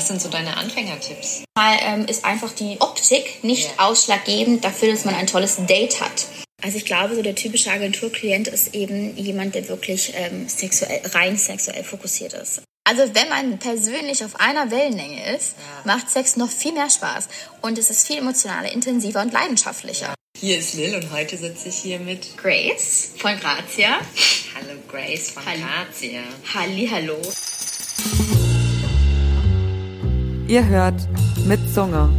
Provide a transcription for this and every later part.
Was sind so deine Anfängertipps? Mal ähm, ist einfach die Optik nicht Ja. ausschlaggebend dafür, dass man ein tolles Date hat. Also ich glaube, so der typische Agenturklient ist eben jemand, der wirklich ähm, sexuell, rein sexuell fokussiert ist. Also wenn man persönlich auf einer Wellenlänge ist, macht Sex noch viel mehr Spaß und es ist viel emotionaler, intensiver und leidenschaftlicher. Hier ist Lil und heute sitze ich hier mit Grace von Grazia. Hallo Grace von Hallo. Grazia. Halli, hallo. Ihr hört mit Zunge.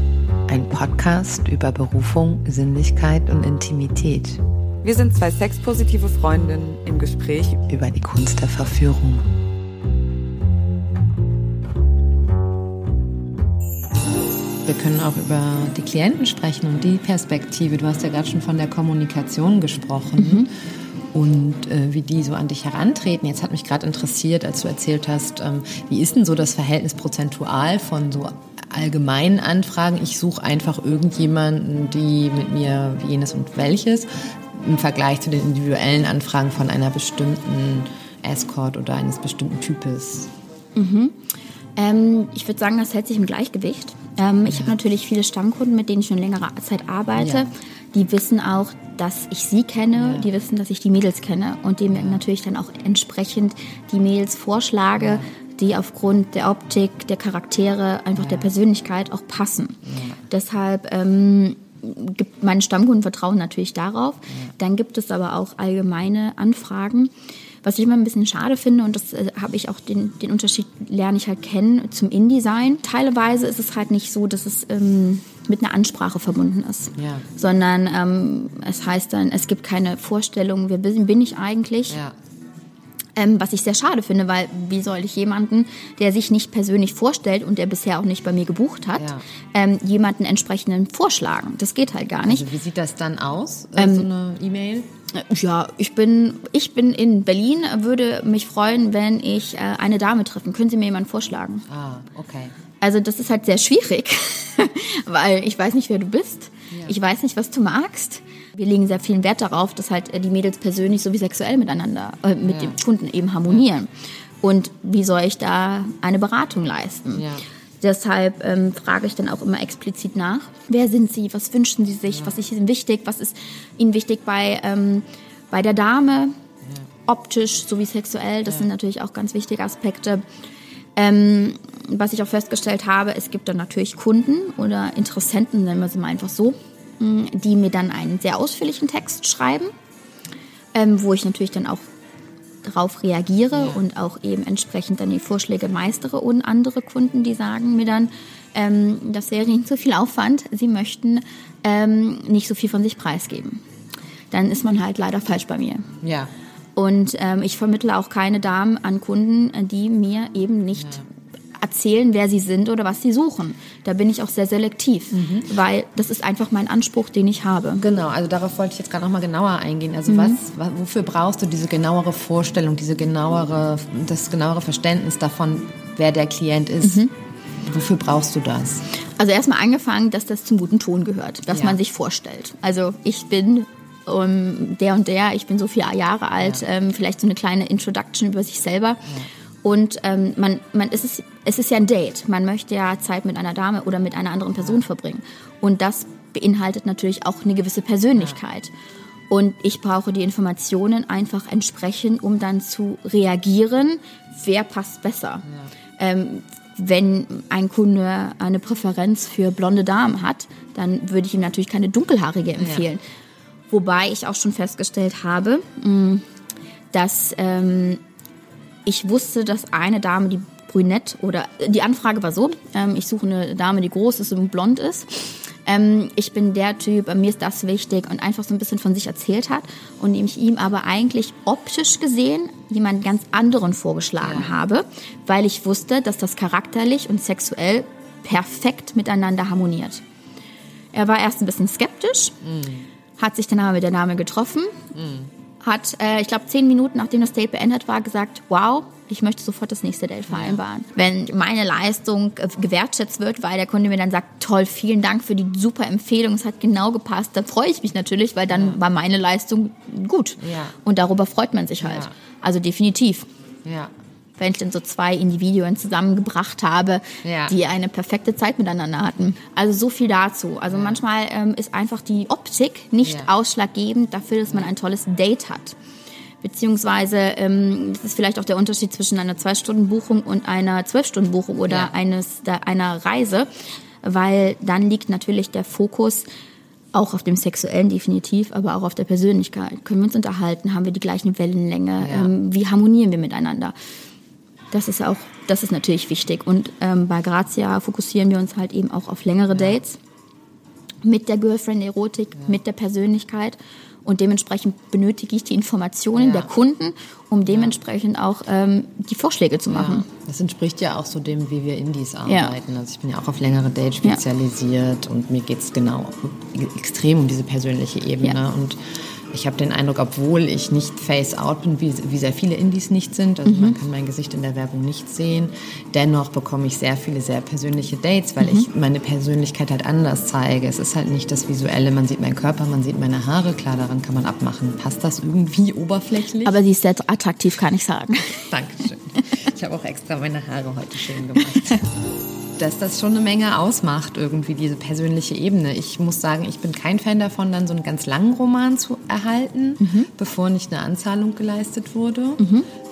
Ein Podcast über Berufung, Sinnlichkeit und Intimität. Wir sind zwei sexpositive Freundinnen im Gespräch. Über die Kunst der Verführung. Wir können auch über die Klienten sprechen und die Perspektive. Du hast ja gerade schon von der Kommunikation gesprochen und äh, wie die so an dich herantreten. Jetzt hat mich gerade interessiert, als du erzählt hast, ähm, wie ist denn so das Verhältnis prozentual von so allgemeinen Anfragen? Ich suche einfach irgendjemanden, die mit mir jenes und welches im Vergleich zu den individuellen Anfragen von einer bestimmten Escort oder eines bestimmten Types. Ähm, ich würde sagen, das hält sich im Gleichgewicht. Ähm, ich habe natürlich viele Stammkunden, mit denen ich schon längere Zeit arbeite. Ja. Die wissen auch, dass ich sie kenne, die wissen, dass ich die Mädels kenne und dem natürlich dann auch entsprechend die Mädels vorschlage, die aufgrund der Optik, der Charaktere, einfach der Persönlichkeit auch passen. Deshalb ähm, gibt meine Stammkunden vertrauen natürlich darauf. Dann gibt es aber auch allgemeine Anfragen. Was ich immer ein bisschen schade finde, und das äh, habe ich auch den, den Unterschied lerne ich halt kennen zum InDesign. Teilweise ist es halt nicht so, dass es ähm, mit einer Ansprache verbunden ist, Ja. sondern ähm, es heißt dann, es gibt keine Vorstellung, wer bin, ich eigentlich. Ja. Ähm, was ich sehr schade finde, weil wie soll ich jemanden, der sich nicht persönlich vorstellt und der bisher auch nicht bei mir gebucht hat, Ja. ähm, jemanden entsprechenden vorschlagen? Das geht halt gar nicht. Also wie sieht das dann aus? Äh, so eine E-Mail? Ja, ich bin, ich bin in Berlin, würde mich freuen, wenn ich äh, eine Dame treffen. Können Sie mir jemanden vorschlagen? Ah, okay. Also das ist halt sehr schwierig, weil ich weiß nicht, wer du bist. Ich weiß nicht, was du magst. Wir legen sehr viel Wert darauf, dass halt äh, die Mädels persönlich sowie sexuell miteinander, äh, mit dem Kunden eben harmonieren. Und wie soll ich da eine Beratung leisten? Ja. Deshalb ähm, frage ich dann auch immer explizit nach. Wer sind Sie? Was wünschen Sie sich? Was ist Ihnen wichtig? Was ist Ihnen wichtig bei, ähm, bei der Dame? Optisch sowie sexuell. Das sind natürlich auch ganz wichtige Aspekte. Ähm, was ich auch festgestellt habe, es gibt dann natürlich Kunden oder Interessenten, nennen wir sie mal einfach so, mh, die mir dann einen sehr ausführlichen Text schreiben, ähm, wo ich natürlich dann auch darauf reagiere und auch eben entsprechend dann die Vorschläge meistere und andere Kunden, die sagen mir dann, ähm, das wäre ihnen zu viel Aufwand, sie möchten ähm, nicht so viel von sich preisgeben. Dann ist man halt leider falsch bei mir. Ja. Und ähm, ich vermittle auch keine Damen an Kunden, die mir eben nicht erzählen, wer sie sind oder was sie suchen. Da bin ich auch sehr selektiv, weil das ist einfach mein Anspruch, den ich habe. Genau, also darauf wollte ich jetzt gerade noch mal genauer eingehen. Also was, wa- wofür brauchst du diese genauere Vorstellung, diese genauere, das genauere Verständnis davon, wer der Klient ist? Wofür brauchst du das? Also erstmal angefangen, dass das zum guten Ton gehört, dass Ja. man sich vorstellt. Also ich bin ähm, der und der, ich bin so viele Jahre alt, ähm, vielleicht so eine kleine Introduction über sich selber. Und ähm, man, man ist es, es ist ja ein Date. Man möchte ja Zeit mit einer Dame oder mit einer anderen Person verbringen. Und das beinhaltet natürlich auch eine gewisse Persönlichkeit. Und ich brauche die Informationen einfach entsprechend, um dann zu reagieren, wer passt besser. Ähm, wenn ein Kunde eine Präferenz für blonde Damen hat, dann würde ich ihm natürlich keine dunkelhaarige empfehlen. Wobei ich auch schon festgestellt habe, mh, dass ähm, ich wusste, dass eine Dame, die brünett oder die Anfrage war so, ähm, ich suche eine Dame, die groß ist und blond ist. Ähm, ich bin der Typ, äh, mir ist das wichtig und einfach so ein bisschen von sich erzählt hat und ich ihm aber eigentlich optisch gesehen jemand ganz anderen vorgeschlagen habe, weil ich wusste, dass das charakterlich und sexuell perfekt miteinander harmoniert. Er war erst ein bisschen skeptisch, hat sich dann aber mit der Dame getroffen, hat, äh, ich glaube, zehn Minuten nachdem das Date beendet war, gesagt, wow, ich möchte sofort das nächste Date vereinbaren. Wenn meine Leistung äh, gewertschätzt wird, weil der Kunde mir dann sagt, toll, vielen Dank für die super Empfehlung, es hat genau gepasst, dann freue ich mich natürlich, weil dann war meine Leistung gut. Ja. Und darüber freut man sich halt. Ja. Also definitiv. Ja. Wenn ich dann so zwei Individuen zusammengebracht habe, Ja. die eine perfekte Zeit miteinander hatten. Also so viel dazu. Also manchmal ähm, ist einfach die Optik nicht Ja. ausschlaggebend dafür, dass man ein tolles Date hat. Beziehungsweise ähm, das ist vielleicht auch der Unterschied zwischen einer Zwei-Stunden-Buchung und einer Zwölf-Stunden-Buchung oder Ja. eines da, einer Reise, weil dann liegt natürlich der Fokus auch auf dem Sexuellen definitiv, aber auch auf der Persönlichkeit. Können wir uns unterhalten? Haben wir die gleichen Wellenlänge? Ja. Ähm, wie harmonieren wir miteinander? Das ist auch, das ist natürlich wichtig. Und ähm, bei Grazia fokussieren wir uns halt eben auch auf längere Dates mit der Girlfriend-Erotik, mit der Persönlichkeit. Und dementsprechend benötige ich die Informationen Ja. der Kunden, um dementsprechend auch ähm, die Vorschläge zu machen. Das entspricht ja auch so dem, wie wir Indies Ja. arbeiten. Also ich bin ja auch auf längere Dates Ja. spezialisiert und mir geht es genau extrem um diese persönliche Ebene. Ja. Und ich habe den Eindruck, obwohl ich nicht face-out bin, wie, wie sehr viele Indies nicht sind, also Mhm. man kann mein Gesicht in der Werbung nicht sehen, dennoch bekomme ich sehr viele sehr persönliche Dates, weil Mhm. ich meine Persönlichkeit halt anders zeige. Es ist halt nicht das Visuelle, man sieht meinen Körper, man sieht meine Haare, klar, daran kann man abmachen. Passt das irgendwie oberflächlich? Aber sie ist sehr attraktiv, kann ich sagen. Dankeschön. Ich habe auch extra meine Haare heute schön gemacht. Dass das schon eine Menge ausmacht, irgendwie diese persönliche Ebene. Ich muss sagen, ich bin kein Fan davon, dann so einen ganz langen Roman zu erhalten, bevor nicht eine Anzahlung geleistet wurde.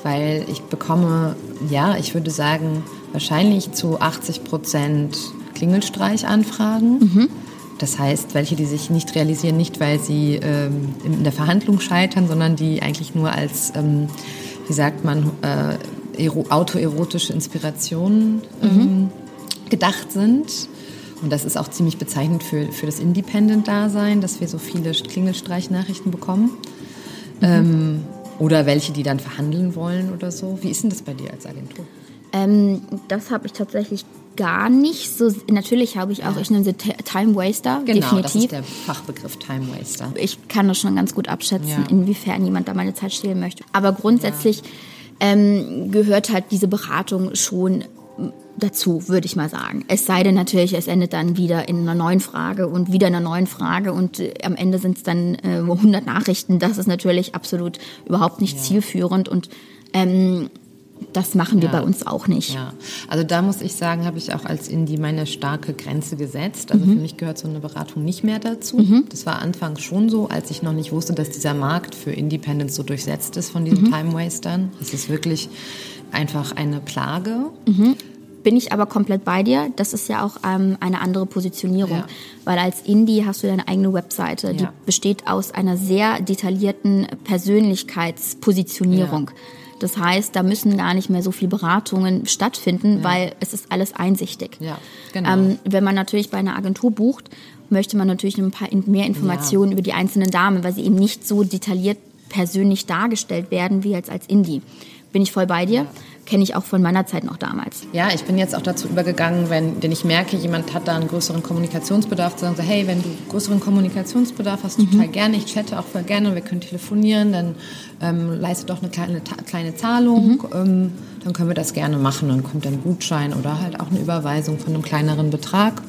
Weil ich bekomme, ja, ich würde sagen, wahrscheinlich zu 80 Prozent Klingelstreichanfragen. Das heißt, welche, die sich nicht realisieren, nicht weil sie ähm, in der Verhandlung scheitern, sondern die eigentlich nur als, ähm, wie sagt man, äh, ero autoerotische Inspirationen ähm, gedacht sind. Und das ist auch ziemlich bezeichnend für, für das Independent-Dasein, dass wir so viele Klingelstreichnachrichten bekommen. Ähm, oder welche, die dann verhandeln wollen oder so. Wie ist denn das bei dir als Agentur? Ähm, das habe ich tatsächlich gar nicht so. Natürlich habe ich auch, ich nenne sie Time Waster, Genau, das definitiv. ist der Fachbegriff Time Waster. ich kann das schon ganz gut abschätzen, Ja. inwiefern jemand da meine Zeit stehlen möchte. Aber grundsätzlich ähm, gehört halt diese Beratung schon dazu, würde ich mal sagen. Es sei denn natürlich, es endet dann wieder in einer neuen Frage und wieder einer neuen Frage und äh, am Ende sind es dann äh, 100 Nachrichten. Das ist natürlich absolut überhaupt nicht zielführend und ähm, das machen wir Ja. bei uns auch nicht. Ja, also da muss ich sagen, habe ich auch als Indie meine starke Grenze gesetzt. Also für mich gehört so eine Beratung nicht mehr dazu. Das war anfangs schon so, als ich noch nicht wusste, dass dieser Markt für Independents so durchsetzt ist von diesen Time Wastern. Es ist wirklich einfach eine Plage. Bin ich aber komplett bei dir. Das ist ja auch ähm, eine andere Positionierung. Ja. Weil als Indie hast du deine eigene Webseite. Die Ja. besteht aus einer sehr detaillierten Persönlichkeitspositionierung. Das heißt, da müssen gar nicht mehr so viele Beratungen stattfinden, weil es ist alles einsichtig. Ja, genau. ähm, wenn man natürlich bei einer Agentur bucht, möchte man natürlich ein paar mehr Informationen über die einzelnen Damen, weil sie eben nicht so detailliert persönlich dargestellt werden wie jetzt als Indie. Bin ich voll bei dir. Kenne ich auch von meiner Zeit noch damals. Ja, ich bin jetzt auch dazu übergegangen, wenn denn ich merke, jemand hat da einen größeren Kommunikationsbedarf, zu sagen so, hey, wenn du größeren Kommunikationsbedarf hast, total gerne, ich chatte auch voll gerne, wir können telefonieren, dann ähm, leiste doch eine kleine, kleine Zahlung, ähm, dann können wir das gerne machen. Dann kommt ein Gutschein oder halt auch eine Überweisung von einem kleineren Betrag.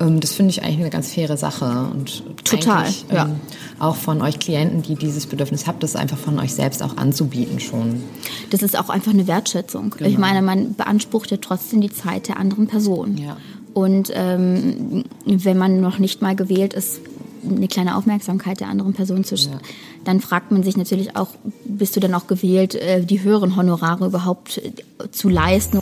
Ähm, das finde ich eigentlich eine ganz faire Sache und Total, ja. ähm, auch von euch Klienten, die dieses Bedürfnis habt, das einfach von euch selbst auch anzubieten schon. Das ist auch einfach eine Wertschätzung. Ich Genau. meine, man beansprucht ja trotzdem die Zeit der anderen Person. Ja. Und ähm, wenn man noch nicht mal gewählt ist, eine kleine Aufmerksamkeit der anderen Person zu Ja. dann fragt man sich natürlich auch, bist du dann auch gewählt, äh, die höheren Honorare überhaupt äh, zu leisten?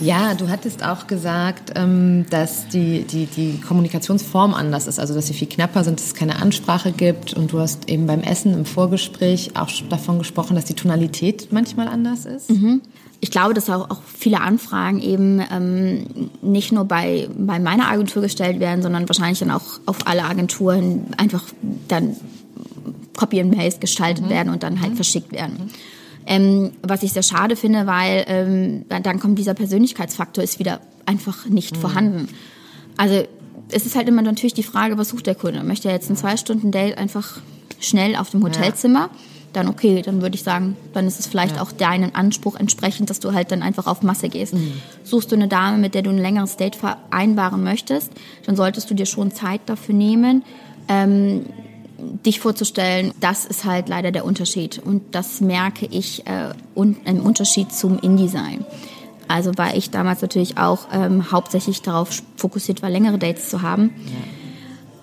Ja, du hattest auch gesagt, ähm, dass die, die, die Kommunikationsform anders ist, also dass sie viel knapper sind, dass es keine Ansprache gibt. Und du hast eben beim Essen im Vorgespräch auch davon gesprochen, dass die Tonalität manchmal anders ist. Ich glaube, dass auch, auch viele Anfragen eben ähm, nicht nur bei, bei meiner Agentur gestellt werden, sondern wahrscheinlich dann auch auf alle Agenturen einfach dann Copy and Paste gestaltet werden und dann halt verschickt werden. Ähm, was ich sehr schade finde, weil ähm, dann, kommt dieser Persönlichkeitsfaktor ist wieder einfach nicht vorhanden. Also es ist halt immer natürlich die Frage, was sucht der Kunde? Möchte er jetzt ein zwei Stunden Date einfach schnell auf dem Hotelzimmer? Dann okay, dann würde ich sagen, dann ist es vielleicht auch deinem Anspruch entsprechend, dass du halt dann einfach auf Masse gehst. Suchst du eine Dame, mit der du ein längeres Date vereinbaren möchtest, dann solltest du dir schon Zeit dafür nehmen, ähm, dich vorzustellen, das ist halt leider der Unterschied. Und das merke ich äh, un im Unterschied zum InDesign. Also weil ich damals natürlich auch ähm, hauptsächlich darauf fokussiert war, längere Dates zu haben.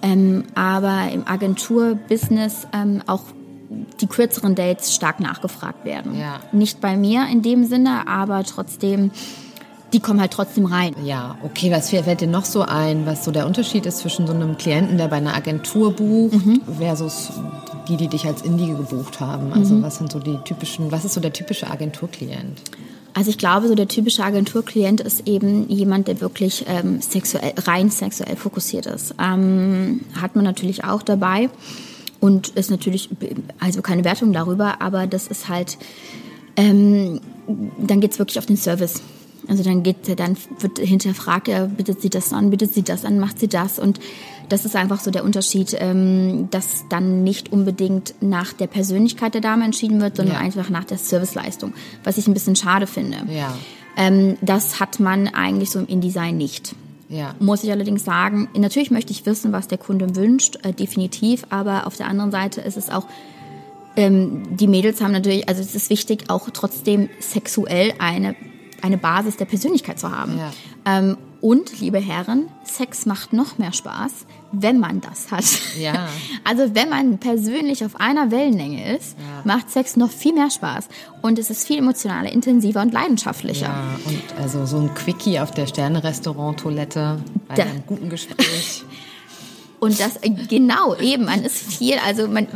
Ja. Ähm, aber im Agenturbusiness ähm, auch die kürzeren Dates stark nachgefragt werden. Ja. Nicht bei mir in dem Sinne, aber trotzdem, die kommen halt trotzdem rein. Ja, okay, was fällt dir noch so ein, was so der Unterschied ist zwischen so einem Klienten, der bei einer Agentur bucht, mhm. versus die, die dich als Indie gebucht haben? Also mhm. was sind so die typischen, was ist so der typische Agenturklient? Also ich glaube, so der typische Agenturklient ist eben jemand, der wirklich ähm, sexuell, rein sexuell fokussiert ist. Ähm, hat man natürlich auch dabei und ist natürlich, also keine Wertung darüber, aber das ist halt, ähm, dann geht's wirklich auf den Service. Also dann geht, dann wird hinterfragt, ja, bittet sie das an, bittet sie das an, macht sie das und das ist einfach so der Unterschied, ähm, dass dann nicht unbedingt nach der Persönlichkeit der Dame entschieden wird, sondern ja. einfach nach der Serviceleistung, was ich ein bisschen schade finde. Ja. Ähm, das hat man eigentlich so im InDesign nicht. Ja. Muss ich allerdings sagen, natürlich möchte ich wissen, was der Kunde wünscht, äh, definitiv, aber auf der anderen Seite ist es auch, ähm, die Mädels haben natürlich, also es ist wichtig, auch trotzdem sexuell eine, eine Basis der Persönlichkeit zu haben. Ja. Ähm, und, liebe Herren, Sex macht noch mehr Spaß, wenn man das hat. Ja. Also wenn man persönlich auf einer Wellenlänge ist, ja. macht Sex noch viel mehr Spaß. Und es ist viel emotionaler, intensiver und leidenschaftlicher. Ja, und also so ein Quickie auf der Sterne-Restaurant-Toilette bei da. einem guten Gespräch. Und das, äh, genau, eben, man ist viel, also man,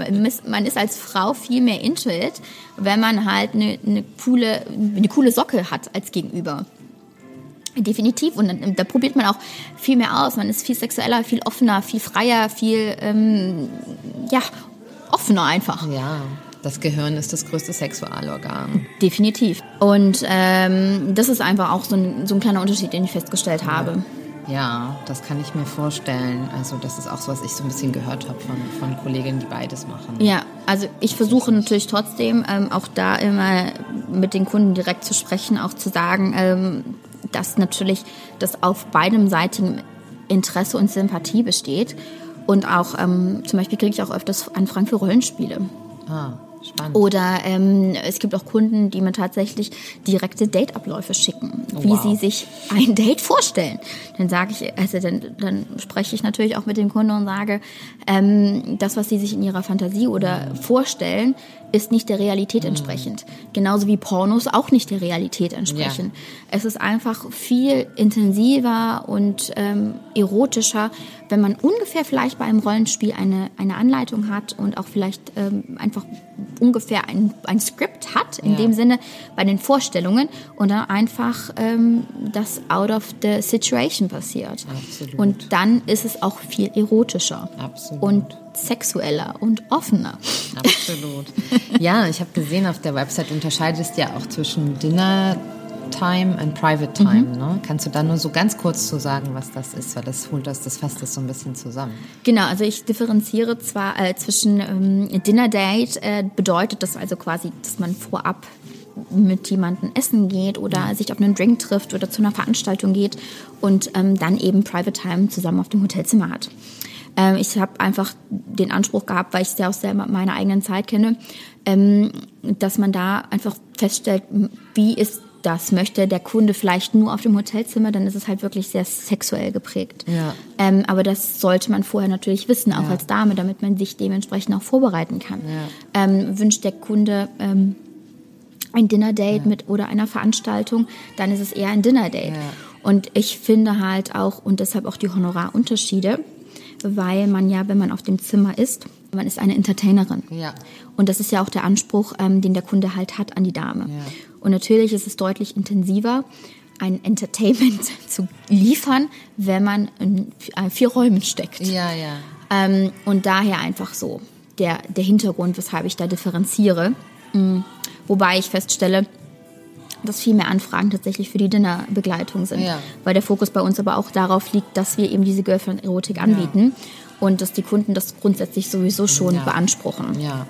man ist als Frau viel mehr into it, wenn man halt eine, eine, coole, eine coole Socke hat als Gegenüber. Definitiv. Und dann, da probiert man auch viel mehr aus. Man ist viel sexueller, viel offener, viel freier, viel, ähm, ja, offener einfach. Ja. Das Gehirn ist das größte Sexualorgan. Definitiv. Und ähm, das ist einfach auch so ein, so ein kleiner Unterschied, den ich festgestellt habe. Ja, das kann ich mir vorstellen. Also das ist auch so, was ich so ein bisschen gehört habe von, von Kolleginnen, die beides machen. Ja, also ich versuche natürlich trotzdem ähm, auch da immer mit den Kunden direkt zu sprechen, auch zu sagen, ähm, dass natürlich das auf beidem seitigen Interesse und Sympathie besteht. Und auch ähm, zum Beispiel kriege ich auch öfters Anfragen für Rollenspiele. Ah. Spannend. Oder ähm, es gibt auch Kunden, die mir tatsächlich direkte Dateabläufe schicken, oh, wie wow. sie sich ein Date vorstellen. Dann sage ich, also dann, dann spreche ich natürlich auch mit dem Kunden und sage, ähm, das, was sie sich in ihrer Fantasie oder mhm. vorstellen, ist nicht der Realität mhm. entsprechend. Genauso wie Pornos auch nicht der Realität entsprechen. Ja. Es ist einfach viel intensiver und ähm, erotischer, wenn man ungefähr vielleicht bei einem Rollenspiel eine, eine Anleitung hat und auch vielleicht ähm, einfach ungefähr ein, ein Skript hat, in ja. dem Sinne bei den Vorstellungen und dann einfach ähm, das out of the situation passiert. Absolut. Und dann ist es auch viel erotischer. Absolut. Und sexueller und offener. Absolut. Ja, ich habe gesehen auf der Website unterscheidest ja auch zwischen Dinner Time and Private Time. Mhm. Ne? Kannst du da nur so ganz kurz zu sagen, was das ist? Weil das holt das, das fasst das so ein bisschen zusammen. Genau, also ich differenziere zwar äh, zwischen ähm, Dinner Date, äh, bedeutet das also quasi, dass man vorab mit jemandem essen geht oder ja. sich auf einen Drink trifft oder zu einer Veranstaltung geht und ähm, dann eben Private Time zusammen auf dem Hotelzimmer hat. Ähm, ich habe einfach den Anspruch gehabt, weil ich es ja aus der, meiner eigenen Zeit kenne, ähm, dass man da einfach feststellt, wie ist das möchte der Kunde vielleicht nur auf dem Hotelzimmer, dann ist es halt wirklich sehr sexuell geprägt. Ja. Ähm, aber das sollte man vorher natürlich wissen, auch ja. als Dame, damit man sich dementsprechend auch vorbereiten kann. Ja. Ähm, wünscht der Kunde ähm, ein Dinner-Date mit oder einer Veranstaltung, dann ist es eher ein Dinner-Date. Und ich finde halt auch, und deshalb auch die Honorarunterschiede, weil man ja, wenn man auf dem Zimmer ist, man ist eine Entertainerin. Ja. Und das ist ja auch der Anspruch, ähm, den der Kunde halt hat an die Dame. Ja. Und natürlich ist es deutlich intensiver, ein Entertainment zu liefern, wenn man in äh, vier Räumen steckt. Ja, ja. Ähm, und daher einfach so der, der Hintergrund, weshalb ich da differenziere. Mhm. Wobei ich feststelle, dass viel mehr Anfragen tatsächlich für die Dinnerbegleitung sind. Ja. Weil der Fokus bei uns aber auch darauf liegt, dass wir eben diese Girlfriend-Erotik anbieten. Ja. und dass die Kunden das grundsätzlich sowieso schon Ja. beanspruchen. Ja.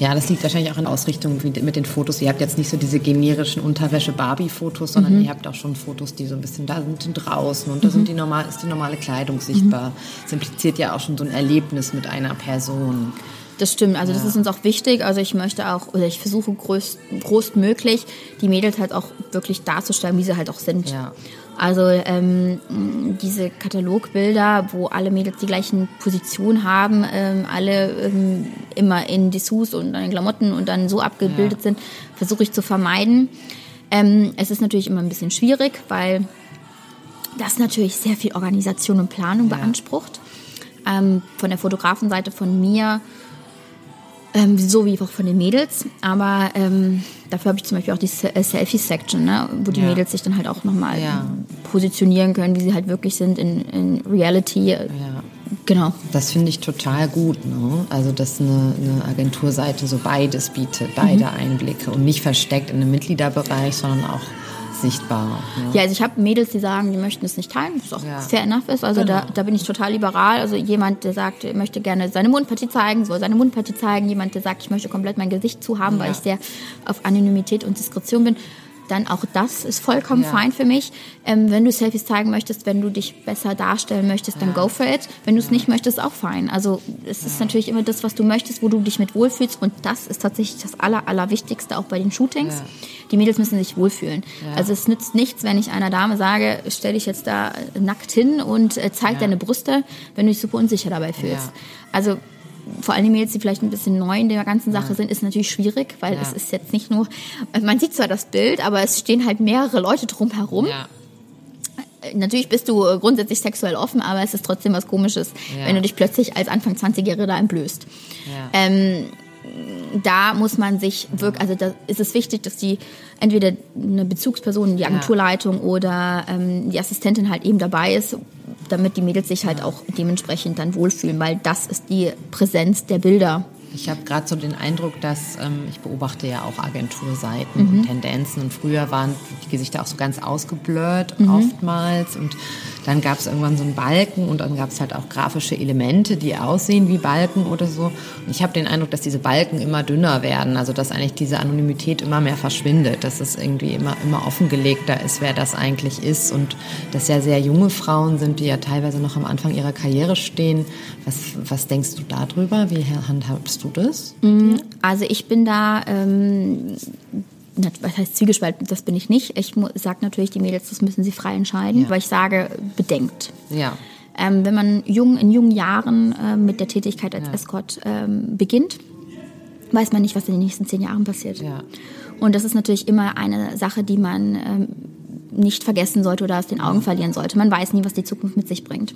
Ja, das liegt wahrscheinlich auch in Ausrichtung wie mit den Fotos. Ihr habt jetzt nicht so diese generischen Unterwäsche-Barbie-Fotos, sondern ihr habt auch schon Fotos, die so ein bisschen da sind draußen und da sind die normal, ist die normale Kleidung sichtbar. Das impliziert ja auch schon so ein Erlebnis mit einer Person. Das stimmt, also das ist uns auch wichtig. Also ich möchte auch, oder ich versuche größt, großmöglich, die Mädels halt auch wirklich darzustellen, wie sie halt auch sind. Ja. Also ähm, diese Katalogbilder, wo alle Mädels die gleichen Positionen haben, ähm, alle ähm, immer in Dessous und an den Klamotten und dann so abgebildet Ja. sind, versuche ich zu vermeiden. Ähm, es ist natürlich immer ein bisschen schwierig, weil das natürlich sehr viel Organisation und Planung beansprucht. Ähm, von der Fotografenseite von mir, ähm, so wie auch von den Mädels. Aber ähm, dafür habe ich zum Beispiel auch die äh, Selfie-Section, ne, wo die Ja. Mädels sich dann halt auch nochmal Ja. positionieren können, wie sie halt wirklich sind in, in Reality. Ja. Genau. Das finde ich total gut, ne? Also, dass eine, eine Agenturseite so beides bietet, beide Mhm. Einblicke und nicht versteckt in einem Mitgliederbereich, sondern auch sichtbar. Ne? Ja, also ich habe Mädels, die sagen, die möchten es nicht teilen, was auch Ja. fair enough ist. Also da, da bin ich total liberal. Also jemand, der sagt, er möchte gerne seine Mundpartie zeigen, soll seine Mundpartie zeigen. Jemand, der sagt, ich möchte komplett mein Gesicht zu haben, weil Ja. ich sehr auf Anonymität und Diskretion bin. Dann auch das ist vollkommen Ja. fein für mich. Ähm, wenn du Selfies zeigen möchtest, wenn du dich besser darstellen möchtest, dann go for it. Wenn du es nicht möchtest, auch fein. Also es ist natürlich immer das, was du möchtest, wo du dich mit wohlfühlst. Und das ist tatsächlich das Aller, Allerwichtigste auch bei den Shootings. Ja. Die Mädels müssen sich wohlfühlen. Ja. Also es nützt nichts, wenn ich einer Dame sage, stell dich jetzt da nackt hin und äh, zeig deine Brüste, wenn du dich super unsicher dabei fühlst. Ja. Also vor allem die Mädels, die vielleicht ein bisschen neu in der ganzen Sache sind, ist natürlich schwierig, weil Ja. es ist jetzt nicht nur, also man sieht zwar das Bild, aber es stehen halt mehrere Leute drumherum. Ja. Natürlich bist du äh, grundsätzlich sexuell offen, aber es ist trotzdem was Komisches, Ja. wenn du dich plötzlich als Anfang 20-Jährige da entblößt. Ja. Ähm, da muss man sich wirklich, also da ist es wichtig, dass die entweder eine Bezugsperson, die Agenturleitung oder ähm, die Assistentin halt eben dabei ist, damit die Mädels sich halt auch dementsprechend dann wohlfühlen, weil das ist die Präsenz der Bilder. Ich habe gerade so den Eindruck, dass ähm, ich beobachte ja auch Agenturseiten Mhm. und Tendenzen und früher waren die Gesichter auch so ganz ausgeblurrt Mhm. oftmals und dann gab es irgendwann so einen Balken und dann gab es halt auch grafische Elemente, die aussehen wie Balken oder so. Und ich habe den Eindruck, dass diese Balken immer dünner werden, also dass eigentlich diese Anonymität immer mehr verschwindet, dass es irgendwie immer immer offengelegter ist, wer das eigentlich ist und dass ja sehr junge Frauen sind, die ja teilweise noch am Anfang ihrer Karriere stehen. Was was denkst du darüber? Wie handhabst du das? Also ich bin da, ähm, was heißt Zwiegespalten, das bin ich nicht. Ich sage natürlich, die Mädels, das müssen sie frei entscheiden, Ja. weil ich sage, bedenkt. Ja. Ähm, wenn man jung, in jungen Jahren äh, mit der Tätigkeit als Escort ähm, beginnt, weiß man nicht, was in den nächsten zehn Jahren passiert. Ja. Und das ist natürlich immer eine Sache, die man ähm, nicht vergessen sollte oder aus den Augen verlieren sollte. Man weiß nie, was die Zukunft mit sich bringt.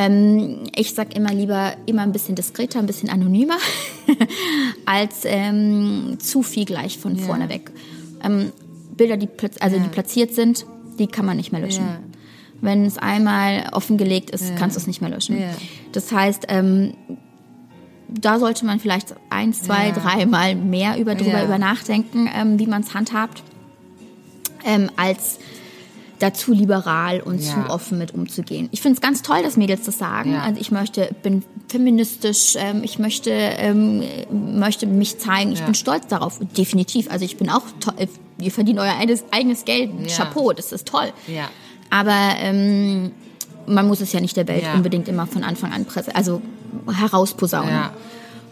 Ähm, ich sag immer lieber immer ein bisschen diskreter, ein bisschen anonymer, als ähm, zu viel gleich von vorne weg. Ähm, Bilder, die, also die platziert sind, die kann man nicht mehr löschen. Ja. Wenn es einmal offengelegt ist, kannst du es nicht mehr löschen. Ja. Das heißt, ähm, da sollte man vielleicht eins, zwei, Ja. dreimal mehr über, drüber Ja. über nachdenken, ähm, wie man es handhabt, ähm, als dazu liberal und Ja. zu offen mit umzugehen. Ich finde es ganz toll, dass Mädels das sagen. Ja. Also ich möchte, bin feministisch, ähm, ich möchte, ähm, möchte mich zeigen. Ich Ja. bin stolz darauf, definitiv. Also ich bin auch toll. Ihr verdient euer eigenes, Geld. Chapeau, das ist toll. Aber ähm, man muss es ja nicht der Welt unbedingt immer von Anfang an presse, also herausposaunen.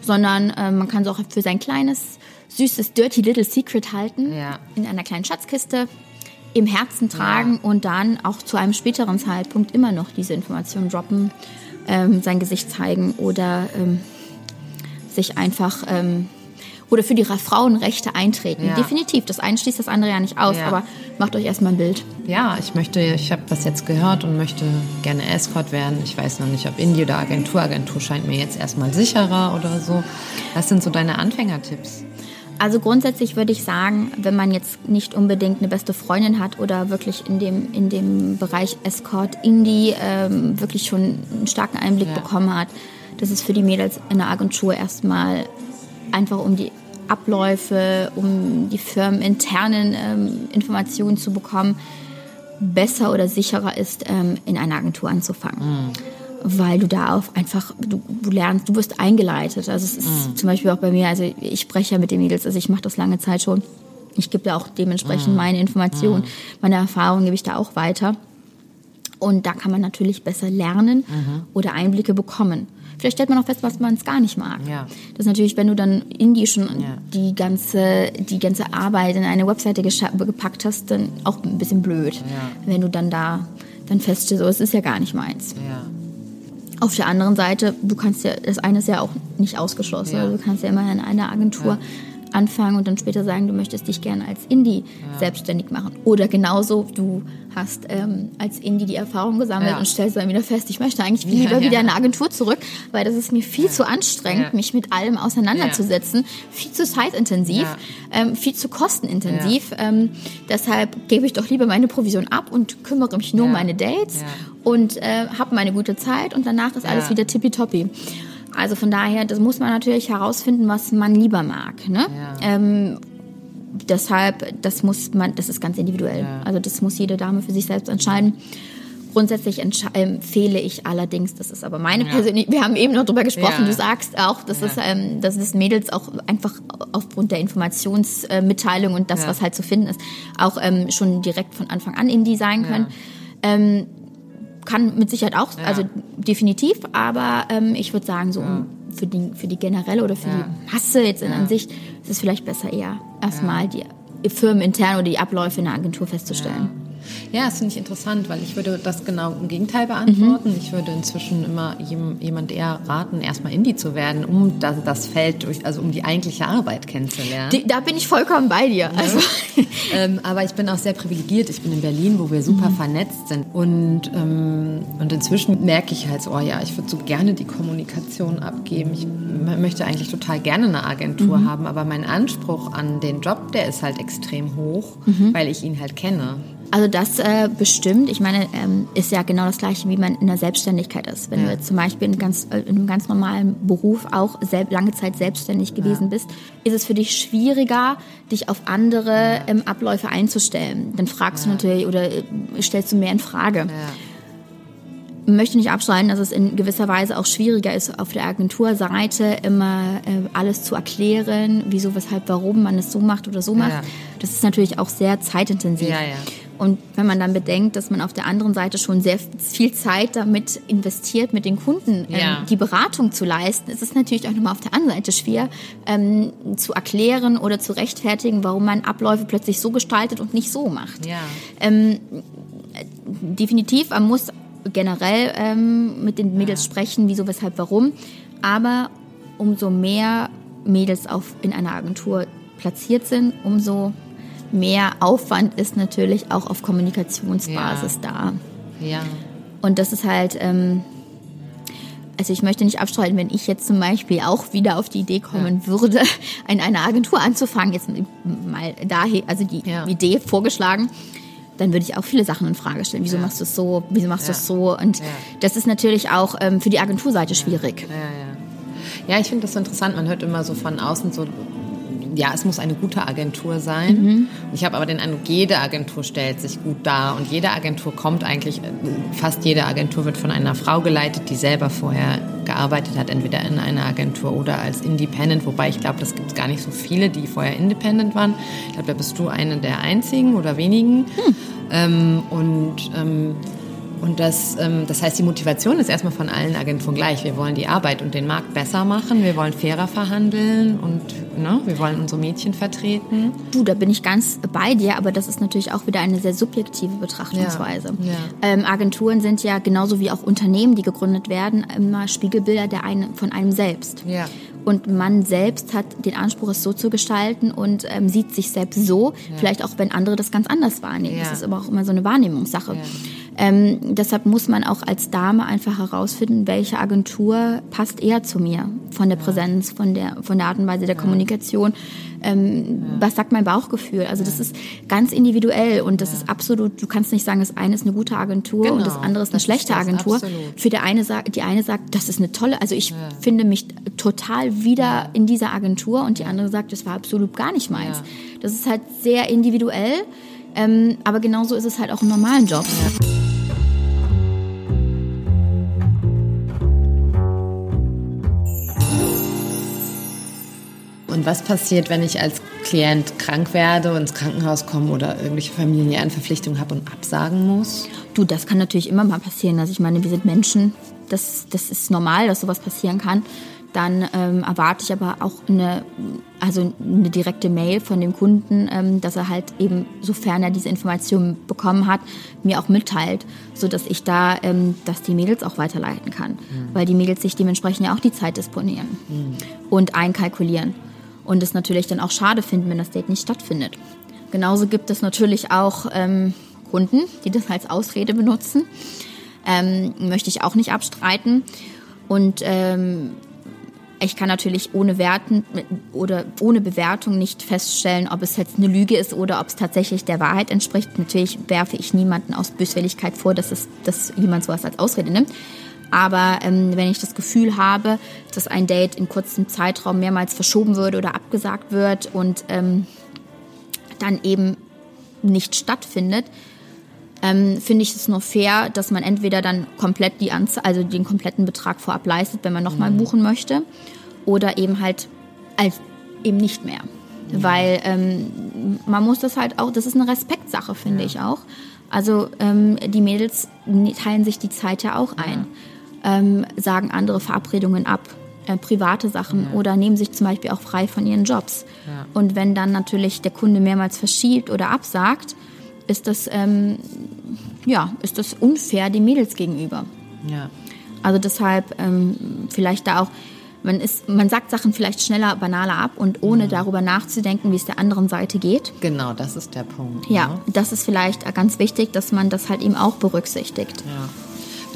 Sondern äh, man kann es auch für sein kleines, süßes, dirty little secret halten, in einer kleinen Schatzkiste, im Herzen tragen und dann auch zu einem späteren Zeitpunkt immer noch diese Informationen droppen, ähm, sein Gesicht zeigen oder ähm, sich einfach ähm, oder für die Ra- Frauenrechte eintreten. Ja. Definitiv, das eine schließt das andere ja nicht aus, Ja. aber macht euch erstmal ein Bild. Ja, ich möchte, ich habe das jetzt gehört und möchte gerne Escort werden. Ich weiß noch nicht, ob Indie oder Agentur. Agentur scheint mir jetzt erstmal sicherer oder so. Was sind so deine Anfängertipps? Also grundsätzlich würde ich sagen, wenn man jetzt nicht unbedingt eine beste Freundin hat oder wirklich in dem, in dem Bereich Escort, Indie ähm, wirklich schon einen starken Einblick Ja. bekommen hat, dass es für die Mädels in der Agentur erstmal einfach um die Abläufe, um die firmeninternen ähm, Informationen zu bekommen, besser oder sicherer ist, ähm, in einer Agentur anzufangen. Weil du da auch einfach, du, du lernst, du wirst eingeleitet. Also es ist Mhm. zum Beispiel auch bei mir, also ich spreche ja mit den Mädels, also ich mache das lange Zeit schon. Ich gebe da auch dementsprechend Mhm. meine Informationen, meine Erfahrungen gebe ich da auch weiter. Und da kann man natürlich besser lernen Mhm. oder Einblicke bekommen. Vielleicht stellt man auch fest, was man es gar nicht mag. Ja. Das ist natürlich, wenn du dann in die schon Ja. die ganze, die ganze Arbeit in eine Webseite gepackt hast, dann auch ein bisschen blöd. Ja. Wenn du dann da dann feststellst, so, es ist ja gar nicht meins. Ja. Auf der anderen Seite, du kannst ja, das eine ist ja auch nicht ausgeschlossen. Ja. Also du kannst ja immer in einer Agentur anfangen und dann später sagen, du möchtest dich gerne als Indie selbstständig machen. Oder genauso, du hast ähm, als Indie die Erfahrung gesammelt Ja. und stellst dann wieder fest, ich möchte eigentlich Ja, lieber ja. wieder in eine Agentur zurück, weil das ist mir viel zu anstrengend, Ja. mich mit allem auseinanderzusetzen, viel zu zeitintensiv, Ja. ähm, viel zu kostenintensiv. Ähm, deshalb gebe ich doch lieber meine Provision ab und kümmere mich nur um Ja. meine Dates Ja. Und äh, habe meine gute Zeit und danach ist alles Ja. wieder tippitoppi. Also von daher, das muss man natürlich herausfinden, was man lieber mag. Ne? Ja. Ähm, deshalb, das muss man, das ist ganz individuell. Ja. Also das muss jede Dame für sich selbst entscheiden. Grundsätzlich empfehle ich allerdings, das ist aber meine persönliche, wir haben eben noch drüber gesprochen, Ja. du sagst auch, das Ja. ist, ähm, dass es Mädels auch einfach aufgrund der Informationsmitteilung und das, Ja. was halt zu finden ist, auch ähm, schon direkt von Anfang an Indie sein können. Ähm, kann mit Sicherheit auch, Ja. also definitiv, aber ähm, ich würde sagen, so um, für, die, für die generelle oder für die Masse jetzt in an sich ist es vielleicht besser eher erstmal die firmenintern oder die Abläufe in der Agentur festzustellen. Ja, das finde ich interessant, weil ich würde das genau im Gegenteil beantworten. Mhm. Ich würde inzwischen immer jem, jemand eher raten, erstmal Indie zu werden, um das, das Feld durch, also um die eigentliche Arbeit kennenzulernen. Die, da bin ich vollkommen bei dir. Also, ähm, aber ich bin auch sehr privilegiert. Ich bin in Berlin, wo wir super vernetzt sind. Und, ähm, und inzwischen merke ich halt so, oh ja, ich würde so gerne die Kommunikation abgeben. Ich möchte eigentlich total gerne eine Agentur haben, aber mein Anspruch an den Job, der ist halt extrem hoch, weil ich ihn halt kenne. Also das äh, bestimmt. Ich meine, ähm, ist ja genau das Gleiche, wie man in der Selbstständigkeit ist. Wenn Ja. du jetzt zum Beispiel in, ganz, äh, in einem ganz normalen Beruf auch lange Zeit selbstständig gewesen bist, ist es für dich schwieriger, dich auf andere ähm, Abläufe einzustellen. Dann fragst du natürlich oder äh, stellst du mehr in Frage. möchte nicht abstreiten, dass es in gewisser Weise auch schwieriger ist, auf der Agenturseite immer äh, alles zu erklären, wieso, weshalb, warum man es so macht oder so macht. Ja. Das ist natürlich auch sehr zeitintensiv. Ja, ja. Und wenn man dann bedenkt, dass man auf der anderen Seite schon sehr viel Zeit damit investiert, mit den Kunden ähm, Ja. die Beratung zu leisten, ist es natürlich auch nochmal auf der anderen Seite schwer ähm, zu erklären oder zu rechtfertigen, warum man Abläufe plötzlich so gestaltet und nicht so macht Ja. definitiv, man muss generell ähm, mit den Mädels sprechen, wieso, weshalb, warum. Aber umso mehr Mädels auf, in einer Agentur platziert sind, umso mehr Aufwand ist natürlich auch auf Kommunikationsbasis da. Ja. Und das ist halt, ähm, also ich möchte nicht abstreiten, wenn ich jetzt zum Beispiel auch wieder auf die Idee kommen würde, in einer Agentur anzufangen, jetzt mal daher, also die Ja. Idee vorgeschlagen, dann würde ich auch viele Sachen in Frage stellen. Wieso machst du es so? Wieso machst du Ja. es so? Und Ja. das ist natürlich auch ähm, für die Agenturseite schwierig. Ja, ja. Ja, ich finde das so interessant. Man hört immer so von außen so, ja, es muss eine gute Agentur sein. Mhm. Ich habe aber den Eindruck, jede Agentur stellt sich gut dar und jede Agentur kommt eigentlich, fast jede Agentur wird von einer Frau geleitet, die selber vorher gearbeitet hat, entweder in einer Agentur oder als Independent, wobei ich glaube, das gibt es gar nicht so viele, die vorher Independent waren. Ich glaube, da bist du eine der einzigen oder wenigen. Hm. Ähm, und ähm, und das, ähm, das heißt, die Motivation ist erstmal von allen Agenturen gleich. Wir wollen die Arbeit und den Markt besser machen, wir wollen fairer verhandeln und ne, wir wollen unsere Mädchen vertreten. Du, da bin ich ganz bei dir, aber das ist natürlich auch wieder eine sehr subjektive Betrachtungsweise. Ja, ja. Ähm, Agenturen sind ja genauso wie auch Unternehmen, die gegründet werden, immer Spiegelbilder der eine, von einem selbst. Ja. Und man selbst hat den Anspruch, es so zu gestalten und ähm, sieht sich selbst so, vielleicht auch wenn andere das ganz anders wahrnehmen. Das ist aber auch immer so eine Wahrnehmungssache. Ähm, deshalb muss man auch als Dame einfach herausfinden, welche Agentur passt eher zu mir. Von der Präsenz, von der, von der Art und Weise der Kommunikation. Ähm, Was sagt mein Bauchgefühl? Also das ist ganz individuell und das ist absolut, du kannst nicht sagen, das eine ist eine gute Agentur und Genau. das andere ist eine ist schlechte das, Agentur. absolut. Für die eine sagt, die eine sagt, das ist eine tolle, also ich finde mich total wieder in dieser Agentur und die andere sagt, das war absolut gar nicht meins. Ja. Das ist halt sehr individuell, ähm, aber genauso ist es halt auch im normalen Job. Was passiert, wenn ich als Klient krank werde und ins Krankenhaus komme oder irgendwelche familiären Verpflichtungen habe und absagen muss? Du, das kann natürlich immer mal passieren. Also ich meine, wir sind Menschen, das, das ist normal, dass sowas passieren kann. Dann ähm, erwarte ich aber auch eine, also eine direkte Mail von dem Kunden, ähm, dass er halt eben, sofern er diese Informationen bekommen hat, mir auch mitteilt, sodass ich da, ähm, dass die Mädels auch weiterleiten kann. Mhm. Weil die Mädels sich dementsprechend ja auch die Zeit disponieren mhm. und einkalkulieren. Und es natürlich dann auch schade finden, wenn das Date nicht stattfindet. Genauso gibt es natürlich auch ähm, Kunden, die das als Ausrede benutzen. Ähm, möchte ich auch nicht abstreiten. Und ähm, ich kann natürlich ohne Werten oder ohne Bewertung nicht feststellen, ob es jetzt eine Lüge ist oder ob es tatsächlich der Wahrheit entspricht. Natürlich werfe ich niemanden aus Böswilligkeit vor, dass, es, dass jemand sowas als Ausrede nimmt. Aber ähm, wenn ich das Gefühl habe, dass ein Date in kurzem Zeitraum mehrmals verschoben wird oder abgesagt wird und ähm, dann eben nicht stattfindet, ähm, finde ich es nur fair, dass man entweder dann komplett die Anzahl, also den kompletten Betrag vorab leistet, wenn man nochmal mhm. buchen möchte, oder eben halt als eben nicht mehr. Mhm. Weil ähm, man muss das halt auch, das ist eine Respektsache, finde ja. ich auch. Also ähm, die Mädels teilen sich die Zeit ja auch ein, ja. Ähm, sagen andere Verabredungen ab, äh, private Sachen ja. oder nehmen sich zum Beispiel auch frei von ihren Jobs. Und wenn dann natürlich der Kunde mehrmals verschiebt oder absagt, ist das, ähm, ja, ist das unfair den Mädels gegenüber. Ja. Also deshalb ähm, vielleicht da auch, man, ist, man sagt Sachen vielleicht schneller, banaler ab und ohne mhm. darüber nachzudenken, wie es der anderen Seite geht. Genau, das ist der Punkt. Ja, ne? das ist vielleicht ganz wichtig, dass man das halt eben auch berücksichtigt. Ja.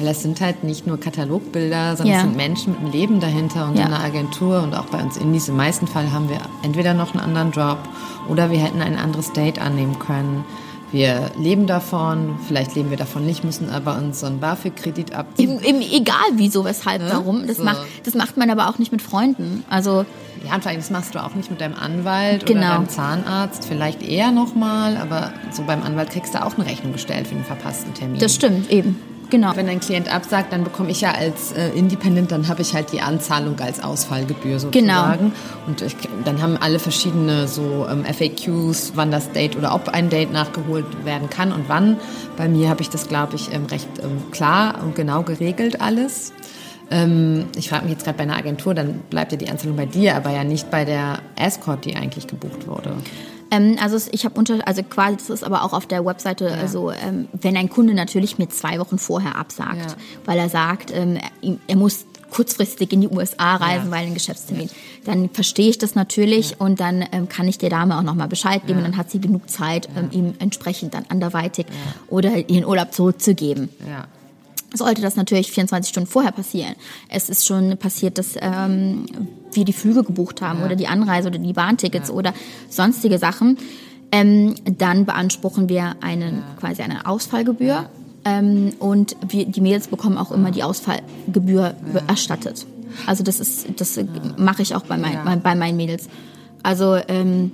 Weil das sind halt nicht nur Katalogbilder, sondern ja. es sind Menschen mit einem Leben dahinter und ja. einer Agentur. Und auch bei uns in diesem meisten Fall haben wir entweder noch einen anderen Job oder wir hätten ein anderes Date annehmen können. Wir leben davon, vielleicht leben wir davon nicht, müssen aber unseren BAföG-Kredit abziehen. Eben, egal wieso, weshalb, ne? warum. Das, so. macht, das macht man aber auch nicht mit Freunden. Also ja, und vor allem, das machst du auch nicht mit deinem Anwalt genau. oder deinem Zahnarzt. Vielleicht eher nochmal, aber so beim Anwalt kriegst du auch eine Rechnung gestellt für den verpassten Termin. Das stimmt, eben. Genau. Wenn ein Klient absagt, dann bekomme ich ja als äh, Independent, dann habe ich halt die Anzahlung als Ausfallgebühr sozusagen. Genau. Und ich, dann haben alle verschiedene so ähm, FAQs, wann das Date oder ob ein Date nachgeholt werden kann und wann. Bei mir habe ich das, glaube ich, ähm, recht ähm, klar und genau geregelt alles. Ähm, ich frage mich jetzt gerade bei einer Agentur, dann bleibt ja die Anzahlung bei dir, aber ja nicht bei der Escort, die eigentlich gebucht wurde. Ähm, also ich habe unter, also quasi, das ist aber auch auf der Webseite, ja. also ähm, wenn ein Kunde natürlich mir zwei Wochen vorher absagt, ja. weil er sagt, ähm, er, er muss kurzfristig in die USA reisen, ja. weil ein Geschäftstermin. Ja. Dann verstehe ich das natürlich ja. und dann ähm, kann ich der Dame auch nochmal Bescheid geben und dann hat sie genug Zeit, ähm, ihm entsprechend dann anderweitig oder ihren Urlaub zurückzugeben. Sollte das natürlich 24 Stunden vorher passieren. Es ist schon passiert, dass ähm, wir die Flüge gebucht haben ja. oder die Anreise oder die Bahntickets ja. oder sonstige Sachen. Ähm, dann beanspruchen wir einen, quasi eine Ausfallgebühr ähm, und wir, die Mädels bekommen auch immer die Ausfallgebühr erstattet. Also das ist, das mache ich auch bei, mein, bei meinen Mädels. Also ähm,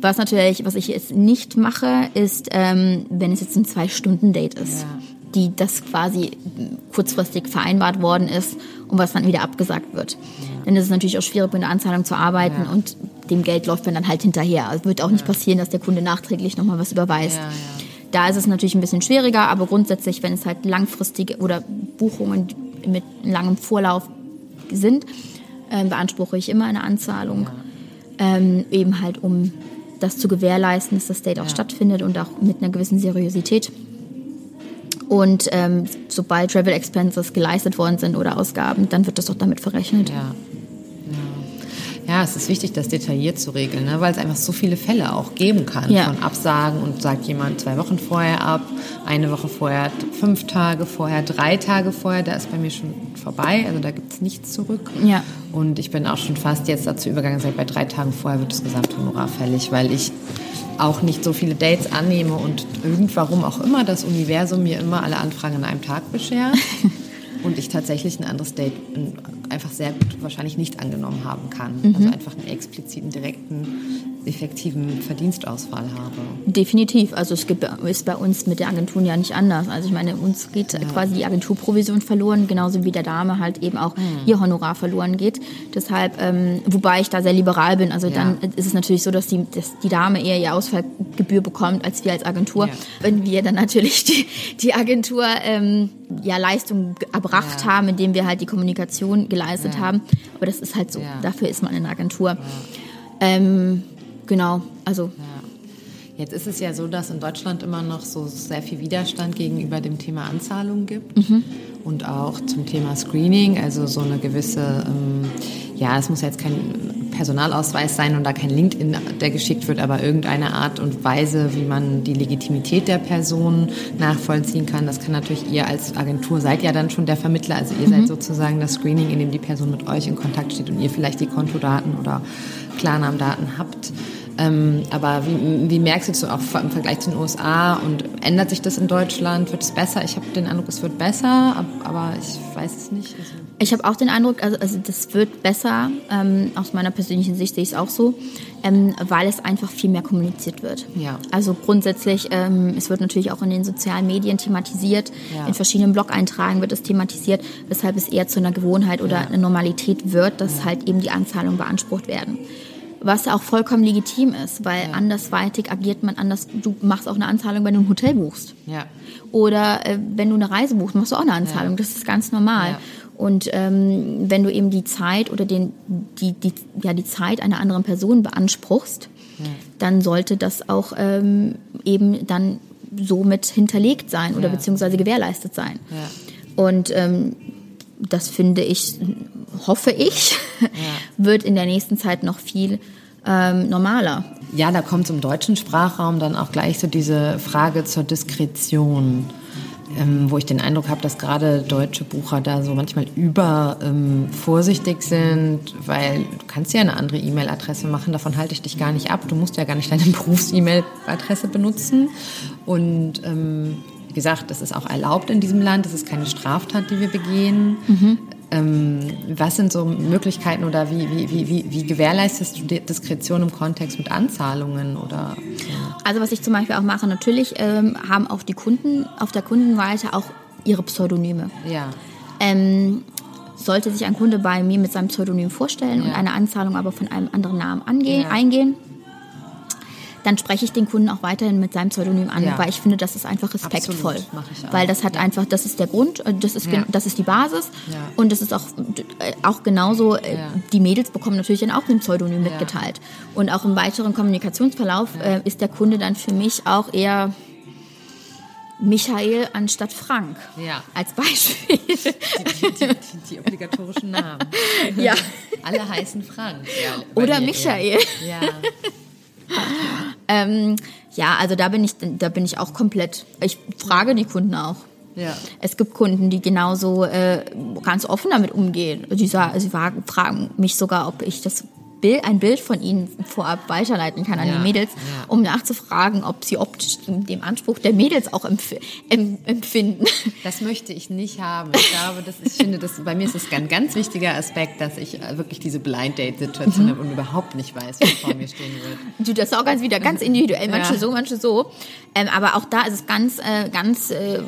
was natürlich, was ich jetzt nicht mache, ist, ähm, wenn es jetzt ein Zwei-Stunden-Date ist. Ja die das quasi kurzfristig vereinbart worden ist und was dann wieder abgesagt wird. Ja. Dann ist es natürlich auch schwierig, mit einer Anzahlung zu arbeiten ja. und dem Geld läuft man dann halt hinterher. Es wird auch nicht passieren, dass der Kunde nachträglich nochmal was überweist. Ja, da ist es natürlich ein bisschen schwieriger, aber grundsätzlich, wenn es halt langfristige oder Buchungen mit langem Vorlauf sind, äh, beanspruche ich immer eine Anzahlung. Ähm, eben halt, um das zu gewährleisten, dass das Date auch stattfindet und auch mit einer gewissen Seriosität. Und ähm, sobald Travel Expenses geleistet worden sind oder Ausgaben, dann wird das doch damit verrechnet. Ja. Ja, es ist wichtig, das detailliert zu regeln, ne? weil es einfach so viele Fälle auch geben kann ja. von Absagen und sagt jemand zwei Wochen vorher ab, eine Woche vorher, fünf Tage vorher, drei Tage vorher, da ist bei mir schon vorbei, also da gibt es nichts zurück. Ja. Und ich bin auch schon fast jetzt dazu übergegangen, seit bei drei Tagen vorher wird das Gesamthonorar fällig, weil ich auch nicht so viele Dates annehme und irgendwarum auch immer das Universum mir immer alle Anfragen an einem Tag beschert und ich tatsächlich ein anderes Date einfach sehr gut wahrscheinlich nicht angenommen haben kann. Mhm. Also einfach einen expliziten, direkten effektiven Verdienstausfall habe. Definitiv. Also es gibt, ist bei uns mit der Agenturen ja nicht anders. Also ich meine, uns geht ja. quasi die Agenturprovision verloren, genauso wie der Dame halt eben auch mhm. ihr Honorar verloren geht. Deshalb, ähm, wobei ich da sehr liberal bin. Also ja. dann ist es natürlich so, dass die, dass die Dame eher ihr Ausfallgebühr bekommt als wir als Agentur. Ja. Wenn wir dann natürlich die, die Agentur ähm, ja Leistung erbracht haben, indem wir halt die Kommunikation geleistet haben. Aber das ist halt so. Dafür ist man in der Agentur. Ähm, Genau, also. Jetzt ist es ja so, dass in Deutschland immer noch so sehr viel Widerstand gegenüber dem Thema Anzahlung gibt mhm. und auch zum Thema Screening, also so eine gewisse, ähm, ja, es muss jetzt kein Personalausweis sein und da kein LinkedIn, der geschickt wird, aber irgendeine Art und Weise, wie man die Legitimität der Person nachvollziehen kann. Das kann natürlich ihr als Agentur seid ja dann schon der Vermittler, also ihr mhm. seid sozusagen das Screening, in dem die Person mit euch in Kontakt steht und ihr vielleicht die Kontodaten oder Klarnamendaten habt. Ähm, aber wie, wie, merkst du auch im Vergleich zu den USA und ändert sich das in Deutschland? Wird es besser? Ich habe den Eindruck, es wird besser, aber ich weiß es nicht. Also ich habe auch den Eindruck, also, also das wird besser. Ähm, aus meiner persönlichen Sicht sehe ich es auch so, ähm, weil es einfach viel mehr kommuniziert wird. Ja. Also grundsätzlich, ähm, es wird natürlich auch in den sozialen Medien thematisiert, ja. in verschiedenen Blog-Eintragen wird es thematisiert, weshalb es eher zu einer Gewohnheit oder ja. einer Normalität wird, dass halt eben die Anzahlungen beansprucht werden was ja auch vollkommen legitim ist, weil ja. andersweitig agiert man anders. Du machst auch eine Anzahlung, wenn du ein Hotel buchst. Ja. Oder äh, wenn du eine Reise buchst, machst du auch eine Anzahlung. Ja. Das ist ganz normal. Ja. Und ähm, wenn du eben die Zeit oder den, die, die, ja, die Zeit einer anderen Person beanspruchst, ja. dann sollte das auch ähm, eben dann somit hinterlegt sein oder beziehungsweise gewährleistet sein. Und ähm, das finde ich, hoffe ich, ja. wird in der nächsten Zeit noch viel ähm, normaler. Ja, da kommt im deutschen Sprachraum dann auch gleich so diese Frage zur Diskretion. Ähm, wo ich den Eindruck habe, dass gerade deutsche Bucher da so manchmal über ähm, vorsichtig sind, weil du kannst ja eine andere E-Mail-Adresse machen, davon halte ich dich gar nicht ab. Du musst ja gar nicht deine Berufs-E-Mail-Adresse benutzen. Und ähm, wie gesagt, das ist auch erlaubt in diesem Land, das ist keine Straftat, die wir begehen. Mhm. Ähm, was sind so Möglichkeiten oder wie, wie, wie, wie, gewährleistest du Diskretion im Kontext mit Anzahlungen oder? Ja. Also was ich zum Beispiel auch mache, natürlich ähm, haben auch die Kunden auf der Kundenseite auch ihre Pseudonyme. Ja. Ähm, sollte sich ein Kunde bei mir mit seinem Pseudonym vorstellen ja. und eine Anzahlung aber von einem anderen Namen angehen, ja. eingehen, dann spreche ich den Kunden auch weiterhin mit seinem Pseudonym an, ja. weil ich finde, das ist einfach respektvoll. Weil das hat ja. einfach, das ist der Grund, äh, das ist, ja. das ist die Basis und das ist auch, äh, auch genauso, äh, die Mädels bekommen natürlich dann auch ein Pseudonym mitgeteilt. Und auch im weiteren Kommunikationsverlauf äh, ist der Kunde dann für mich auch eher Michael anstatt Frank. Ja. Als Beispiel. Die, die, die, die obligatorischen Namen. Ja. Alle heißen Frank. Ja, Oder Michael. Ja. Ähm, ja, also da bin ich, da bin ich auch komplett. Ich frage die Kunden auch. Ja. Es gibt Kunden, die genauso äh, ganz offen damit umgehen. Die sagen, sie fragen mich sogar, ob ich das Bild, ein Bild von ihnen vorab weiterleiten kann an ja, die Mädels, ja. um nachzufragen, ob sie optisch dem Anspruch der Mädels auch empf empfinden. Das möchte ich nicht haben. Ich glaube, das ist, ich finde, das, bei mir ist es ein ganz wichtiger Aspekt, dass ich äh, wirklich diese Blind Date Situation mhm. habe und überhaupt nicht weiß, wer vor mir stehen wird. Du, das ist auch ganz wieder ganz individuell, manche ja. so, manche so. Ähm, aber auch da ist es ganz, äh, ganz, äh,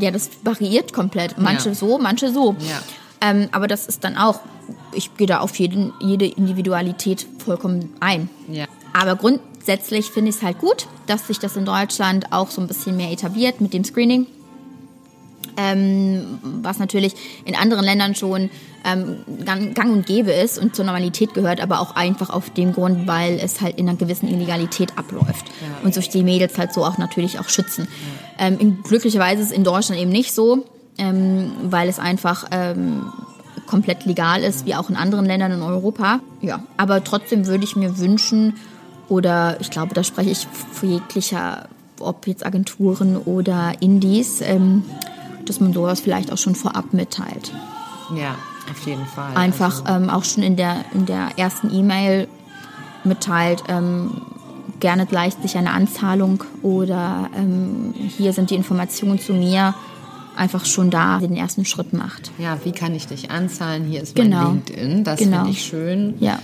ja, das variiert komplett. Manche so, manche so. Ja. Ähm, aber das ist dann auch ich gehe da auf jeden, jede Individualität vollkommen ein. Ja. Aber grundsätzlich finde ich es halt gut, dass sich das in Deutschland auch so ein bisschen mehr etabliert mit dem Screening. Ähm, was natürlich in anderen Ländern schon ähm, gang, und gäbe ist und zur Normalität gehört, aber auch einfach auf dem Grund, weil es halt in einer gewissen Illegalität abläuft ja. und sich die Mädels halt so auch natürlich auch schützen. Ja. Ähm, glücklicherweise ist es in Deutschland eben nicht so, ähm, weil es einfach ähm, komplett legal ist, wie auch in anderen Ländern in Europa. Ja, aber trotzdem würde ich mir wünschen, oder ich glaube, da spreche ich für jeglicher, ob jetzt Agenturen oder Indies, ähm, dass man sowas vielleicht auch schon vorab mitteilt. Ja, auf jeden Fall. Einfach also. ähm, auch schon in der, in der ersten E-Mail mitteilt, ähm, gerne gleicht sich eine Anzahlung oder ähm, hier sind die Informationen zu mir einfach schon da den ersten Schritt macht. Ja, wie kann ich dich anzahlen? Hier ist genau. mein LinkedIn. Das genau. finde ich schön. Ja.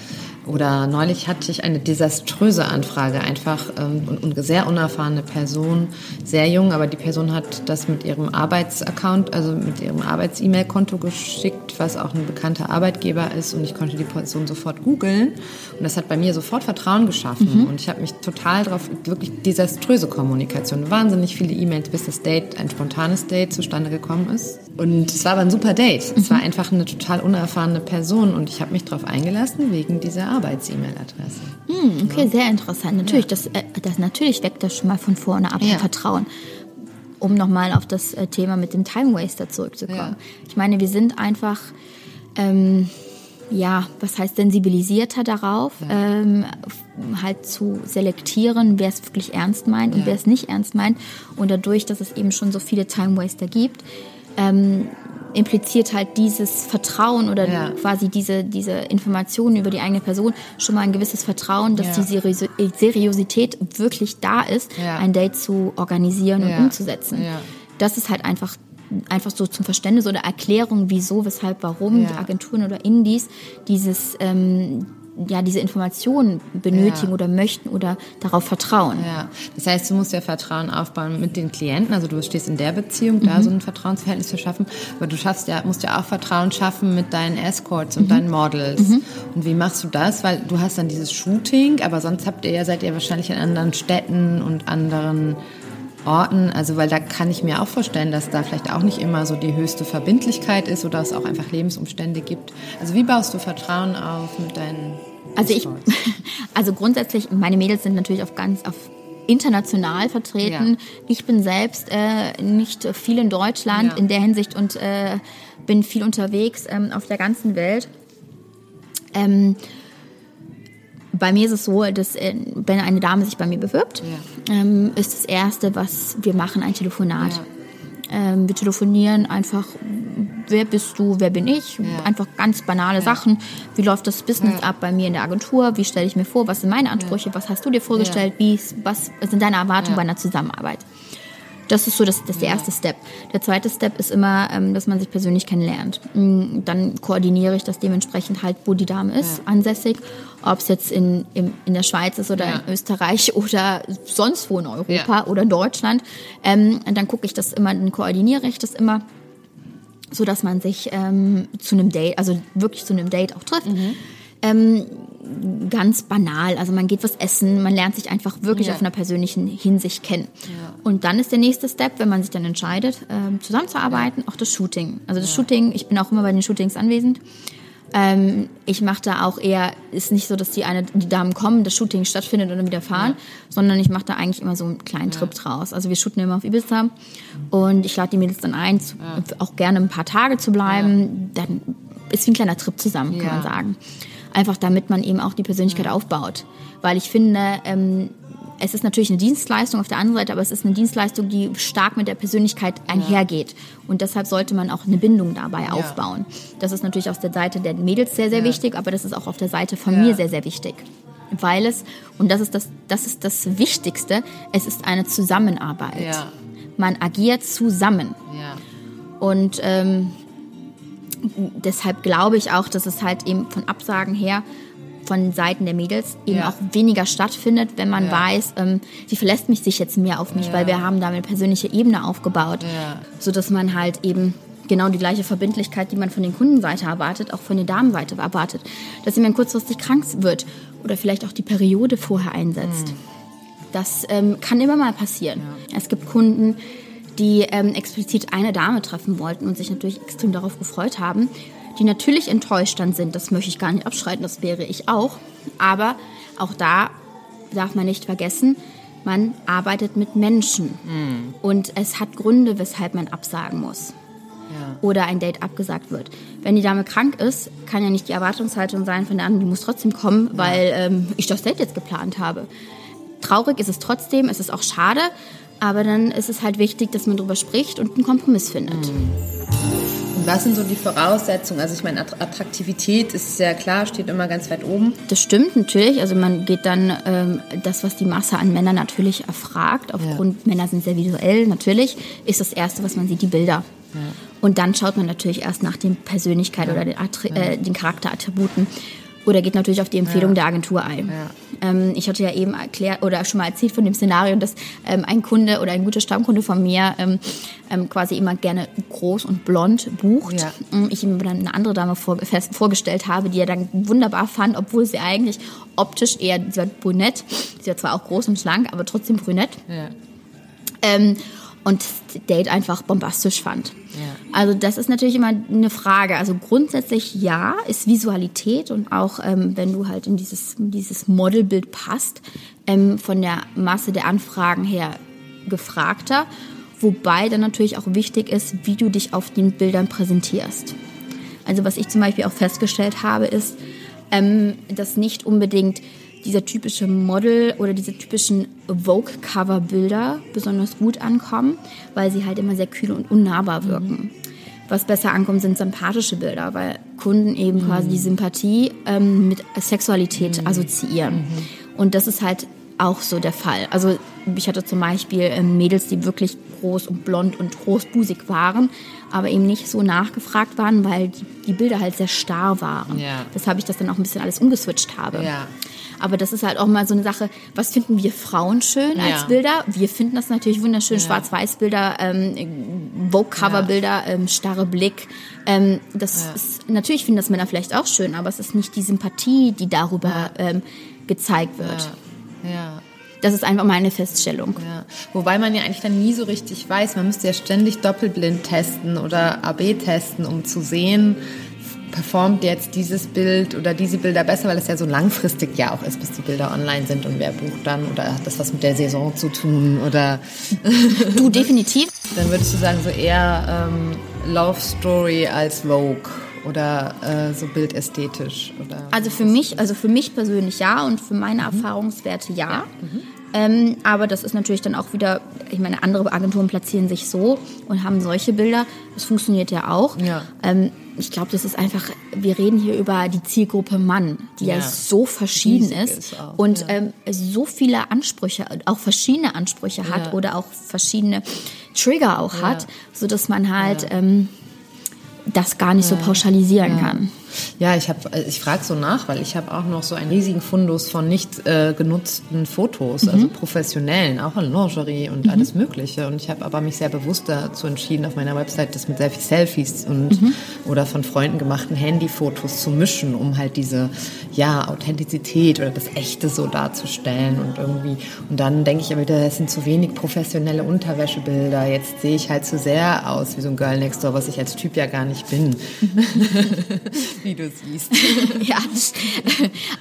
Oder neulich hatte ich eine desaströse Anfrage, einfach ähm, und, und sehr unerfahrene Person, sehr jung, aber die Person hat das mit ihrem Arbeitsaccount, also mit ihrem Arbeits-E-Mail-Konto geschickt, was auch ein bekannter Arbeitgeber ist und ich konnte die Person sofort googeln. Und das hat bei mir sofort Vertrauen geschaffen. Mhm. und ich habe mich total darauf, wirklich desaströse Kommunikation, wahnsinnig viele E-Mails, bis das Date, ein spontanes Date zustande gekommen ist und es war aber ein super Date. Mhm. Es war einfach eine total unerfahrene Person und ich habe mich darauf eingelassen wegen dieser Arbeits-E-Mail-Adresse. Hm, okay, ja. sehr interessant. Natürlich, ja. das, äh, das natürlich weckt das schon mal von vorne ab ja. Vertrauen. Um nochmal auf das äh, Thema mit dem Time Waster zurückzukommen. Ich meine, wir sind einfach, ähm, ja, was heißt sensibilisierter darauf, ähm, halt zu selektieren, wer es wirklich ernst meint und wer es nicht ernst meint. Und dadurch, dass es eben schon so viele Time Waster gibt, ähm, impliziert halt dieses Vertrauen oder ja. quasi diese, diese Informationen über die eigene Person schon mal ein gewisses Vertrauen, dass ja. die Seriosität wirklich da ist, ja. ein Date zu organisieren und umzusetzen. Das ist halt einfach einfach so zum Verständnis oder Erklärung, wieso, weshalb, warum die Agenturen oder Indies dieses ähm, ja, diese Informationen benötigen ja. oder möchten oder darauf vertrauen. Ja, das heißt, du musst ja Vertrauen aufbauen mit den Klienten, also du stehst in der Beziehung, mhm. da so ein Vertrauensverhältnis zu schaffen, aber du schaffst ja, musst ja auch Vertrauen schaffen mit deinen Escorts und mhm. deinen Models. Mhm. Und wie machst du das? Weil du hast dann dieses Shooting, aber sonst habt ihr ja, seid ihr wahrscheinlich in anderen Städten und anderen Orten, also weil da kann ich mir auch vorstellen, dass da vielleicht auch nicht immer so die höchste Verbindlichkeit ist oder es auch einfach Lebensumstände gibt. Also wie baust du Vertrauen auf mit deinen Also ich also grundsätzlich meine Mädels sind natürlich auf ganz auf international vertreten. Ja. Ich bin selbst äh, nicht viel in Deutschland ja. in der Hinsicht und äh, bin viel unterwegs ähm, auf der ganzen Welt. Ähm, bei mir ist es so, dass äh, wenn eine Dame sich bei mir bewirbt, ja. ähm, ist das Erste, was wir machen, ein Telefonat. Ja. Ähm, wir telefonieren einfach, wer bist du, wer bin ich, ja. einfach ganz banale Sachen. Wie läuft das Business ab bei mir in der Agentur? Wie stelle ich mir vor? Was sind meine Ansprüche? Was hast du dir vorgestellt? Wie, was sind deine Erwartungen bei einer Zusammenarbeit? Das ist so das, das der erste Step. Der zweite Step ist immer, ähm, dass man sich persönlich kennenlernt. Mm, dann koordiniere ich das dementsprechend halt, wo die Dame ist, ja. ansässig. Ob es jetzt in, in, in der Schweiz ist oder ja. in Österreich oder sonst wo in Europa ja. oder Deutschland. Ähm, dann gucke ich das immer, dann koordiniere ich das immer so dass man sich ähm, zu einem Date, also wirklich zu einem Date auch trifft. Mhm. Ähm, ganz banal. Also man geht was essen, man lernt sich einfach wirklich ja. auf einer persönlichen Hinsicht kennen. Ja. Und dann ist der nächste Step, wenn man sich dann entscheidet, ähm, zusammenzuarbeiten, ja. auch das Shooting. Also das Shooting, ich bin auch immer bei den Shootings anwesend. Ähm, ich mache da auch eher, ist nicht so, dass die eine, die Damen kommen, das Shooting stattfindet und dann wieder fahren, sondern ich mache da eigentlich immer so einen kleinen Trip draus. Also wir shooten immer auf Ibiza und ich lade die Mädels dann ein, zu, auch gerne ein paar Tage zu bleiben. Dann ist wie ein kleiner Trip zusammen, kann man sagen einfach damit man eben auch die Persönlichkeit aufbaut. Weil ich finde, ähm, es ist natürlich eine Dienstleistung auf der anderen Seite, aber es ist eine Dienstleistung, die stark mit der Persönlichkeit einhergeht. Und deshalb sollte man auch eine Bindung dabei ja. aufbauen. Das ist natürlich aus der Seite der Mädels sehr, sehr ja. wichtig, aber das ist auch auf der Seite von mir sehr, sehr wichtig. Weil es, und das ist das, das ist das Wichtigste, es ist eine Zusammenarbeit. Man agiert zusammen. Und ähm, deshalb glaube ich auch, dass es halt eben von Absagen her von Seiten der Mädels eben ja. auch weniger stattfindet, wenn man ja. weiß, ähm, sie verlässt mich sich jetzt mehr auf mich, ja. weil wir haben da eine persönliche Ebene aufgebaut, ja. so dass man halt eben genau die gleiche Verbindlichkeit, die man von den Kundenseite erwartet, auch von der Damenseite erwartet, dass jemand kurzfristig krank wird oder vielleicht auch die Periode vorher einsetzt. Mhm. Das ähm, kann immer mal passieren. Es gibt Kunden, die ähm, explizit eine Dame treffen wollten und sich natürlich extrem darauf gefreut haben, die natürlich enttäuscht dann sind. Das möchte ich gar nicht abschreiten, das wäre ich auch. Aber auch da darf man nicht vergessen, man arbeitet mit Menschen. Mhm. Und es hat Gründe, weshalb man absagen muss. Ja. Oder ein Date abgesagt wird. Wenn die Dame krank ist, kann ja nicht die Erwartungshaltung sein von der anderen, die muss trotzdem kommen, weil ja. ähm, ich das Date jetzt geplant habe. Traurig ist es trotzdem, es ist auch schade, aber dann ist es halt wichtig, dass man darüber spricht und einen Kompromiss findet. Mhm. Und was sind so die Voraussetzungen? Also ich meine, Attraktivität ist sehr klar, steht immer ganz weit oben. Das stimmt natürlich. Also man geht dann ähm, das, was die Masse an Männern natürlich erfragt, aufgrund ja. Männer sind sehr visuell, natürlich, ist das Erste, was man sieht, die Bilder. Ja. Und dann schaut man natürlich erst nach den Persönlichkeit ja. oder den, äh, den Charakterattributen. oder geht natürlich auf die Empfehlung der Agentur ein. Ähm, ich hatte ja eben erklärt oder schon mal erzählt von dem Szenario, dass ähm, ein Kunde oder ein guter Stammkunde von mir ähm, ähm, quasi immer gerne groß und blond bucht. Ja. Ähm, Ich ihm dann eine andere Dame vor, fest, vorgestellt habe, die er dann wunderbar fand, obwohl sie eigentlich optisch eher, sie war brünett, sie war zwar auch groß und schlank, aber trotzdem brünett. Ja. Und das Date einfach bombastisch fand. Ja. Also das ist natürlich immer eine Frage. Also grundsätzlich ja, ist Visualität und auch ähm, wenn du halt in dieses, in dieses Modelbild passt, ähm, von der Masse der Anfragen her gefragter. Wobei dann natürlich auch wichtig ist, wie du dich auf den Bildern präsentierst. Also was ich zum Beispiel auch festgestellt habe, ist, ähm, dass nicht unbedingt dieser typische Model oder diese typischen Vogue-Cover-Bilder besonders gut ankommen, weil sie halt immer sehr kühl und unnahbar wirken. Was besser ankommt, sind sympathische Bilder, weil Kunden eben quasi die Sympathie ähm, mit Sexualität assoziieren. Und das ist halt auch so der Fall. Also ich hatte zum Beispiel ähm, Mädels, die wirklich groß und blond und großbusig waren, aber eben nicht so nachgefragt waren, weil die, die Bilder halt sehr starr waren. Ja. Weshalb ich das dann auch ein bisschen alles umgeswitcht habe. Ja. Aber das ist halt auch mal so eine Sache, was finden wir Frauen schön als Ja. Bilder? Wir finden das natürlich wunderschön, Schwarz-Weiß-Bilder, ähm, Vogue-Cover-Bilder, ähm, starre Blick. Ähm, das ist, natürlich finden das Männer vielleicht auch schön, aber es ist nicht die Sympathie, die darüber ähm, gezeigt wird. Ja. Das ist einfach meine Feststellung. Ja. Wobei man ja eigentlich dann nie so richtig weiß, man müsste ja ständig doppelblind testen oder AB testen, um zu sehen, performt jetzt dieses Bild oder diese Bilder besser, weil es ja so langfristig ja auch ist, bis die Bilder online sind und wer bucht dann oder hat das was mit der Saison zu tun oder Du definitiv. dann würdest du sagen so eher ähm, Love Story als Vogue oder äh, so bildästhetisch oder Also für mich, also für mich persönlich ja und für meine Erfahrungswerte ja. Ähm, aber das ist natürlich dann auch wieder, ich meine, andere Agenturen platzieren sich so und haben solche Bilder. Das funktioniert ja auch. Ja. Ähm, ich glaube, das ist einfach, wir reden hier über die Zielgruppe Mann, die ja, Ja. so verschieden Riesig ist, auch, und ja. ähm, so viele Ansprüche, auch verschiedene Ansprüche hat Ja. oder auch verschiedene Trigger auch hat, so dass man halt ähm, das gar nicht so pauschalisieren kann. Ja, ich habe, ich frage so nach, weil ich habe auch noch so einen riesigen Fundus von nicht äh, genutzten Fotos, also professionellen, auch in Lingerie und alles Mögliche. Und ich habe aber mich sehr bewusst dazu entschieden, auf meiner Website das mit sehr viel Selfies und oder von Freunden gemachten Handyfotos zu mischen, um halt diese ja Authentizität oder das Echte so darzustellen und irgendwie. Und dann denke ich aber wieder, es sind zu wenig professionelle Unterwäschebilder. Jetzt sehe ich halt zu sehr aus wie so ein Girl Next Door, was ich als Typ ja gar nicht bin wie du siehst. ja, das,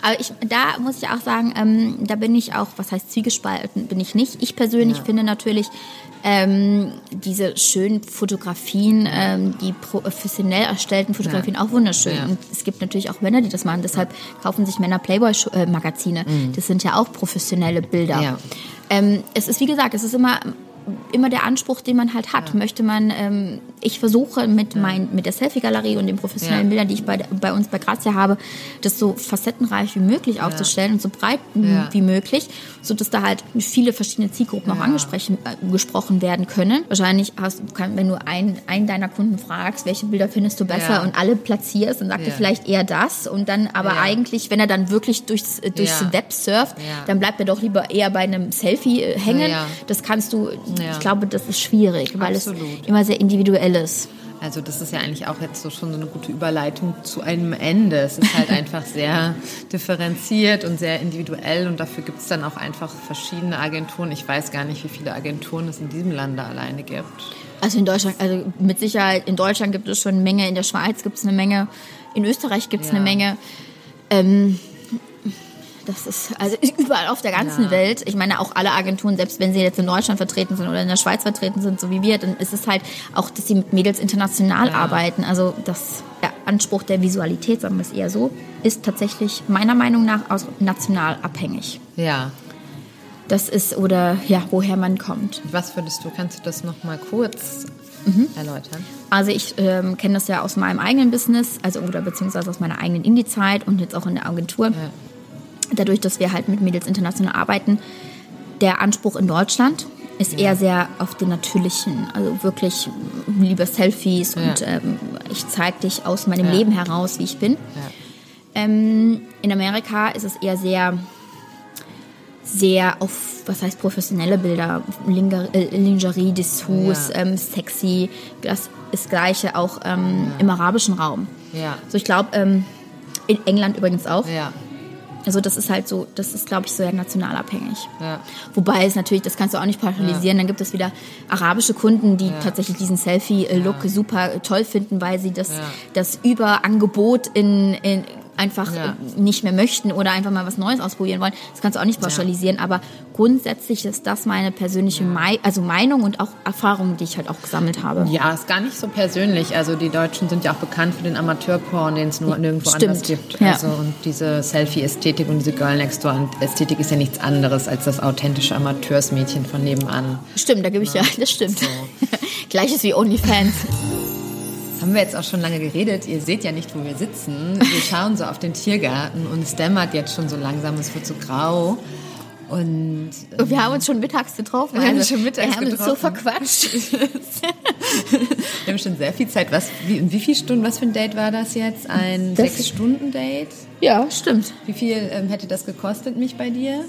aber ich, da muss ich auch sagen, ähm, da bin ich auch, was heißt zwiegespalten, bin ich nicht. Ich persönlich finde natürlich ähm, diese schönen Fotografien, ähm, die professionell erstellten Fotografien auch wunderschön. Ja. Und es gibt natürlich auch Männer, die das machen. Deshalb kaufen sich Männer Playboy-Magazine. Das sind ja auch professionelle Bilder. Mhm. Ja. Ähm, es ist, wie gesagt, es ist immer immer der Anspruch, den man halt hat. Möchte man, ähm, ich versuche mit, mein, mit der Selfie-Galerie und den professionellen Ja. Bildern, die ich bei, bei uns bei Grazia habe, das so facettenreich wie möglich aufzustellen und so breit Ja. wie möglich, so dass da halt viele verschiedene Zielgruppen auch angesprochen äh, werden können. Wahrscheinlich hast kann, wenn du einen, einen deiner Kunden fragst, welche Bilder findest du besser Ja. und alle platzierst, dann sagt er Ja. vielleicht eher das und dann aber Ja. eigentlich, wenn er dann wirklich durchs, äh, durchs Ja. Web surft, Ja. dann bleibt er doch lieber eher bei einem Selfie äh, hängen. Ja. Das kannst du, Ja. ich glaube, das ist schwierig, weil es Absolut. immer sehr individuell ist. Also das ist ja eigentlich auch jetzt so schon so eine gute Überleitung zu einem Ende. Es ist halt einfach sehr differenziert und sehr individuell und dafür gibt es dann auch einfach verschiedene Agenturen. Ich weiß gar nicht, wie viele Agenturen es in diesem Lande alleine gibt. Also in Deutschland, also mit Sicherheit, in Deutschland gibt es schon eine Menge, in der Schweiz gibt es eine Menge, in Österreich gibt es Ja. eine Menge. Ähm, das ist also überall auf der ganzen Ja. Welt. Ich meine auch alle Agenturen, selbst wenn sie jetzt in Deutschland vertreten sind oder in der Schweiz vertreten sind, so wie wir, dann ist es halt auch, dass sie mit Mädels international Ja. arbeiten. Also das der Anspruch der Visualität, sagen wir es eher so, ist tatsächlich meiner Meinung nach aus national abhängig. Ja. Das ist oder ja, woher man kommt. Was würdest du, kannst du das nochmal kurz Mhm. erläutern? Also ich ähm, kenne das ja aus meinem eigenen Business, also oder beziehungsweise aus meiner eigenen Indie-Zeit und jetzt auch in der Agentur. Dadurch, dass wir halt mit Mädels international arbeiten, der Anspruch in Deutschland ist eher sehr auf den natürlichen, also wirklich lieber Selfies und Ja. ähm, ich zeige dich aus meinem Ja. Leben heraus, wie ich bin. Ähm, in Amerika ist es eher sehr, sehr auf, was heißt professionelle Bilder, Linger, äh, Lingerie, Dessous, Ja. ähm, sexy. Das ist gleiche auch ähm, im arabischen Raum. Ja. So, ich glaube, ähm, in England übrigens auch. Ja. Also das ist halt so, das ist, glaube ich, sehr nationalabhängig. Ja. Wobei es natürlich, das kannst du auch nicht pauschalisieren, dann gibt es wieder arabische Kunden, die Ja. tatsächlich diesen Selfie-Look super toll finden, weil sie das, Ja. das Überangebot in, in einfach Ja. nicht mehr möchten oder einfach mal was Neues ausprobieren wollen. Das kannst du auch nicht pauschalisieren, aber grundsätzlich ist das meine persönliche Mei also Meinung und auch Erfahrung, die ich halt auch gesammelt habe. Ja, ist gar nicht so persönlich. Also die Deutschen sind ja auch bekannt für den Amateurporn, den es nur nirgendwo Stimmt, anders gibt. ja. Also und diese Selfie-Ästhetik und diese Girl Next Door Ästhetik ist ja nichts anderes als das authentische Amateursmädchen von nebenan. Stimmt, da gebe ich ja, das stimmt. Gleiches wie OnlyFans. Haben wir jetzt auch schon lange geredet. Ihr seht ja nicht, wo wir sitzen. Wir schauen so auf den Tiergarten und es dämmert jetzt schon so langsam, es wird so grau. Und Und wir haben uns schon mittags getroffen. Wir haben also, uns schon mittags wir haben uns so getroffen. verquatscht. wir haben schon sehr viel Zeit. Was, wie, in wie viel Stunden, was für ein Date war das jetzt? Ein Sechs-Stunden-Date? Ja, stimmt. Wie viel ähm, hätte das gekostet, mich bei dir?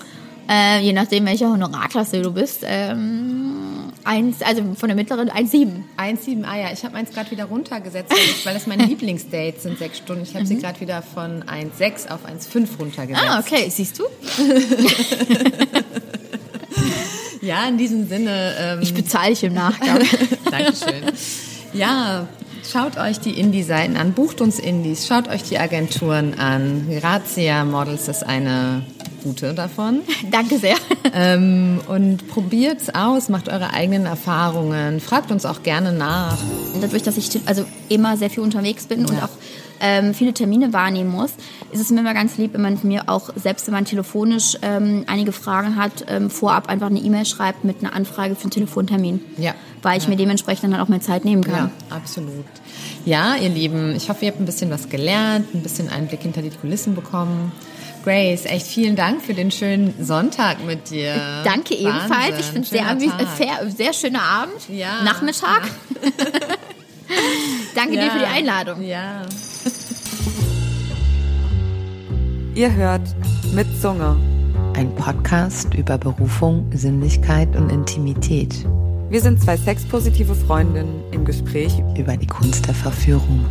Äh, je nachdem, welche Honorarklasse du bist. Ähm, eins, also von der mittleren 1,7. 1,7, ah ja, ich habe meins gerade wieder runtergesetzt, weil, ich, das meine Lieblingsdates sind, sechs Stunden. Ich habe sie gerade wieder von 1,6 auf 1,5 runtergesetzt. Ah, okay, siehst du? Ja, in diesem Sinne. Ähm, Ich bezahle dich im Nachgang. Dankeschön. Ja, schaut euch die Indie-Seiten an, bucht uns Indies, schaut euch die Agenturen an. Grazia Models ist eine gute davon. Danke sehr. Ähm, und probiert's aus, macht eure eigenen Erfahrungen, fragt uns auch gerne nach. Dadurch, dass ich also immer sehr viel unterwegs bin und Ja. auch ähm, viele Termine wahrnehmen muss, ist es mir immer ganz lieb, wenn man mir auch, selbst wenn man telefonisch ähm, einige Fragen hat, ähm, vorab einfach eine E-Mail schreibt mit einer Anfrage für einen Telefontermin. Ja. Weil ich mir dementsprechend dann auch mehr Zeit nehmen kann. Ja, absolut. Ja, ihr Lieben, ich hoffe, ihr habt ein bisschen was gelernt, ein bisschen Einblick hinter die Kulissen bekommen. Grace, echt vielen Dank für den schönen Sonntag mit dir. Danke ebenfalls. Wahnsinn, Ich finde es sehr, sehr, schöner Abend. Ja. Nachmittag. Danke dir Ja. für die Einladung. Ja. Ihr hört mit Zunge. Ein Podcast über Berufung, Sinnlichkeit und Intimität. Wir sind zwei sexpositive Freundinnen im Gespräch Über die Kunst der Verführung.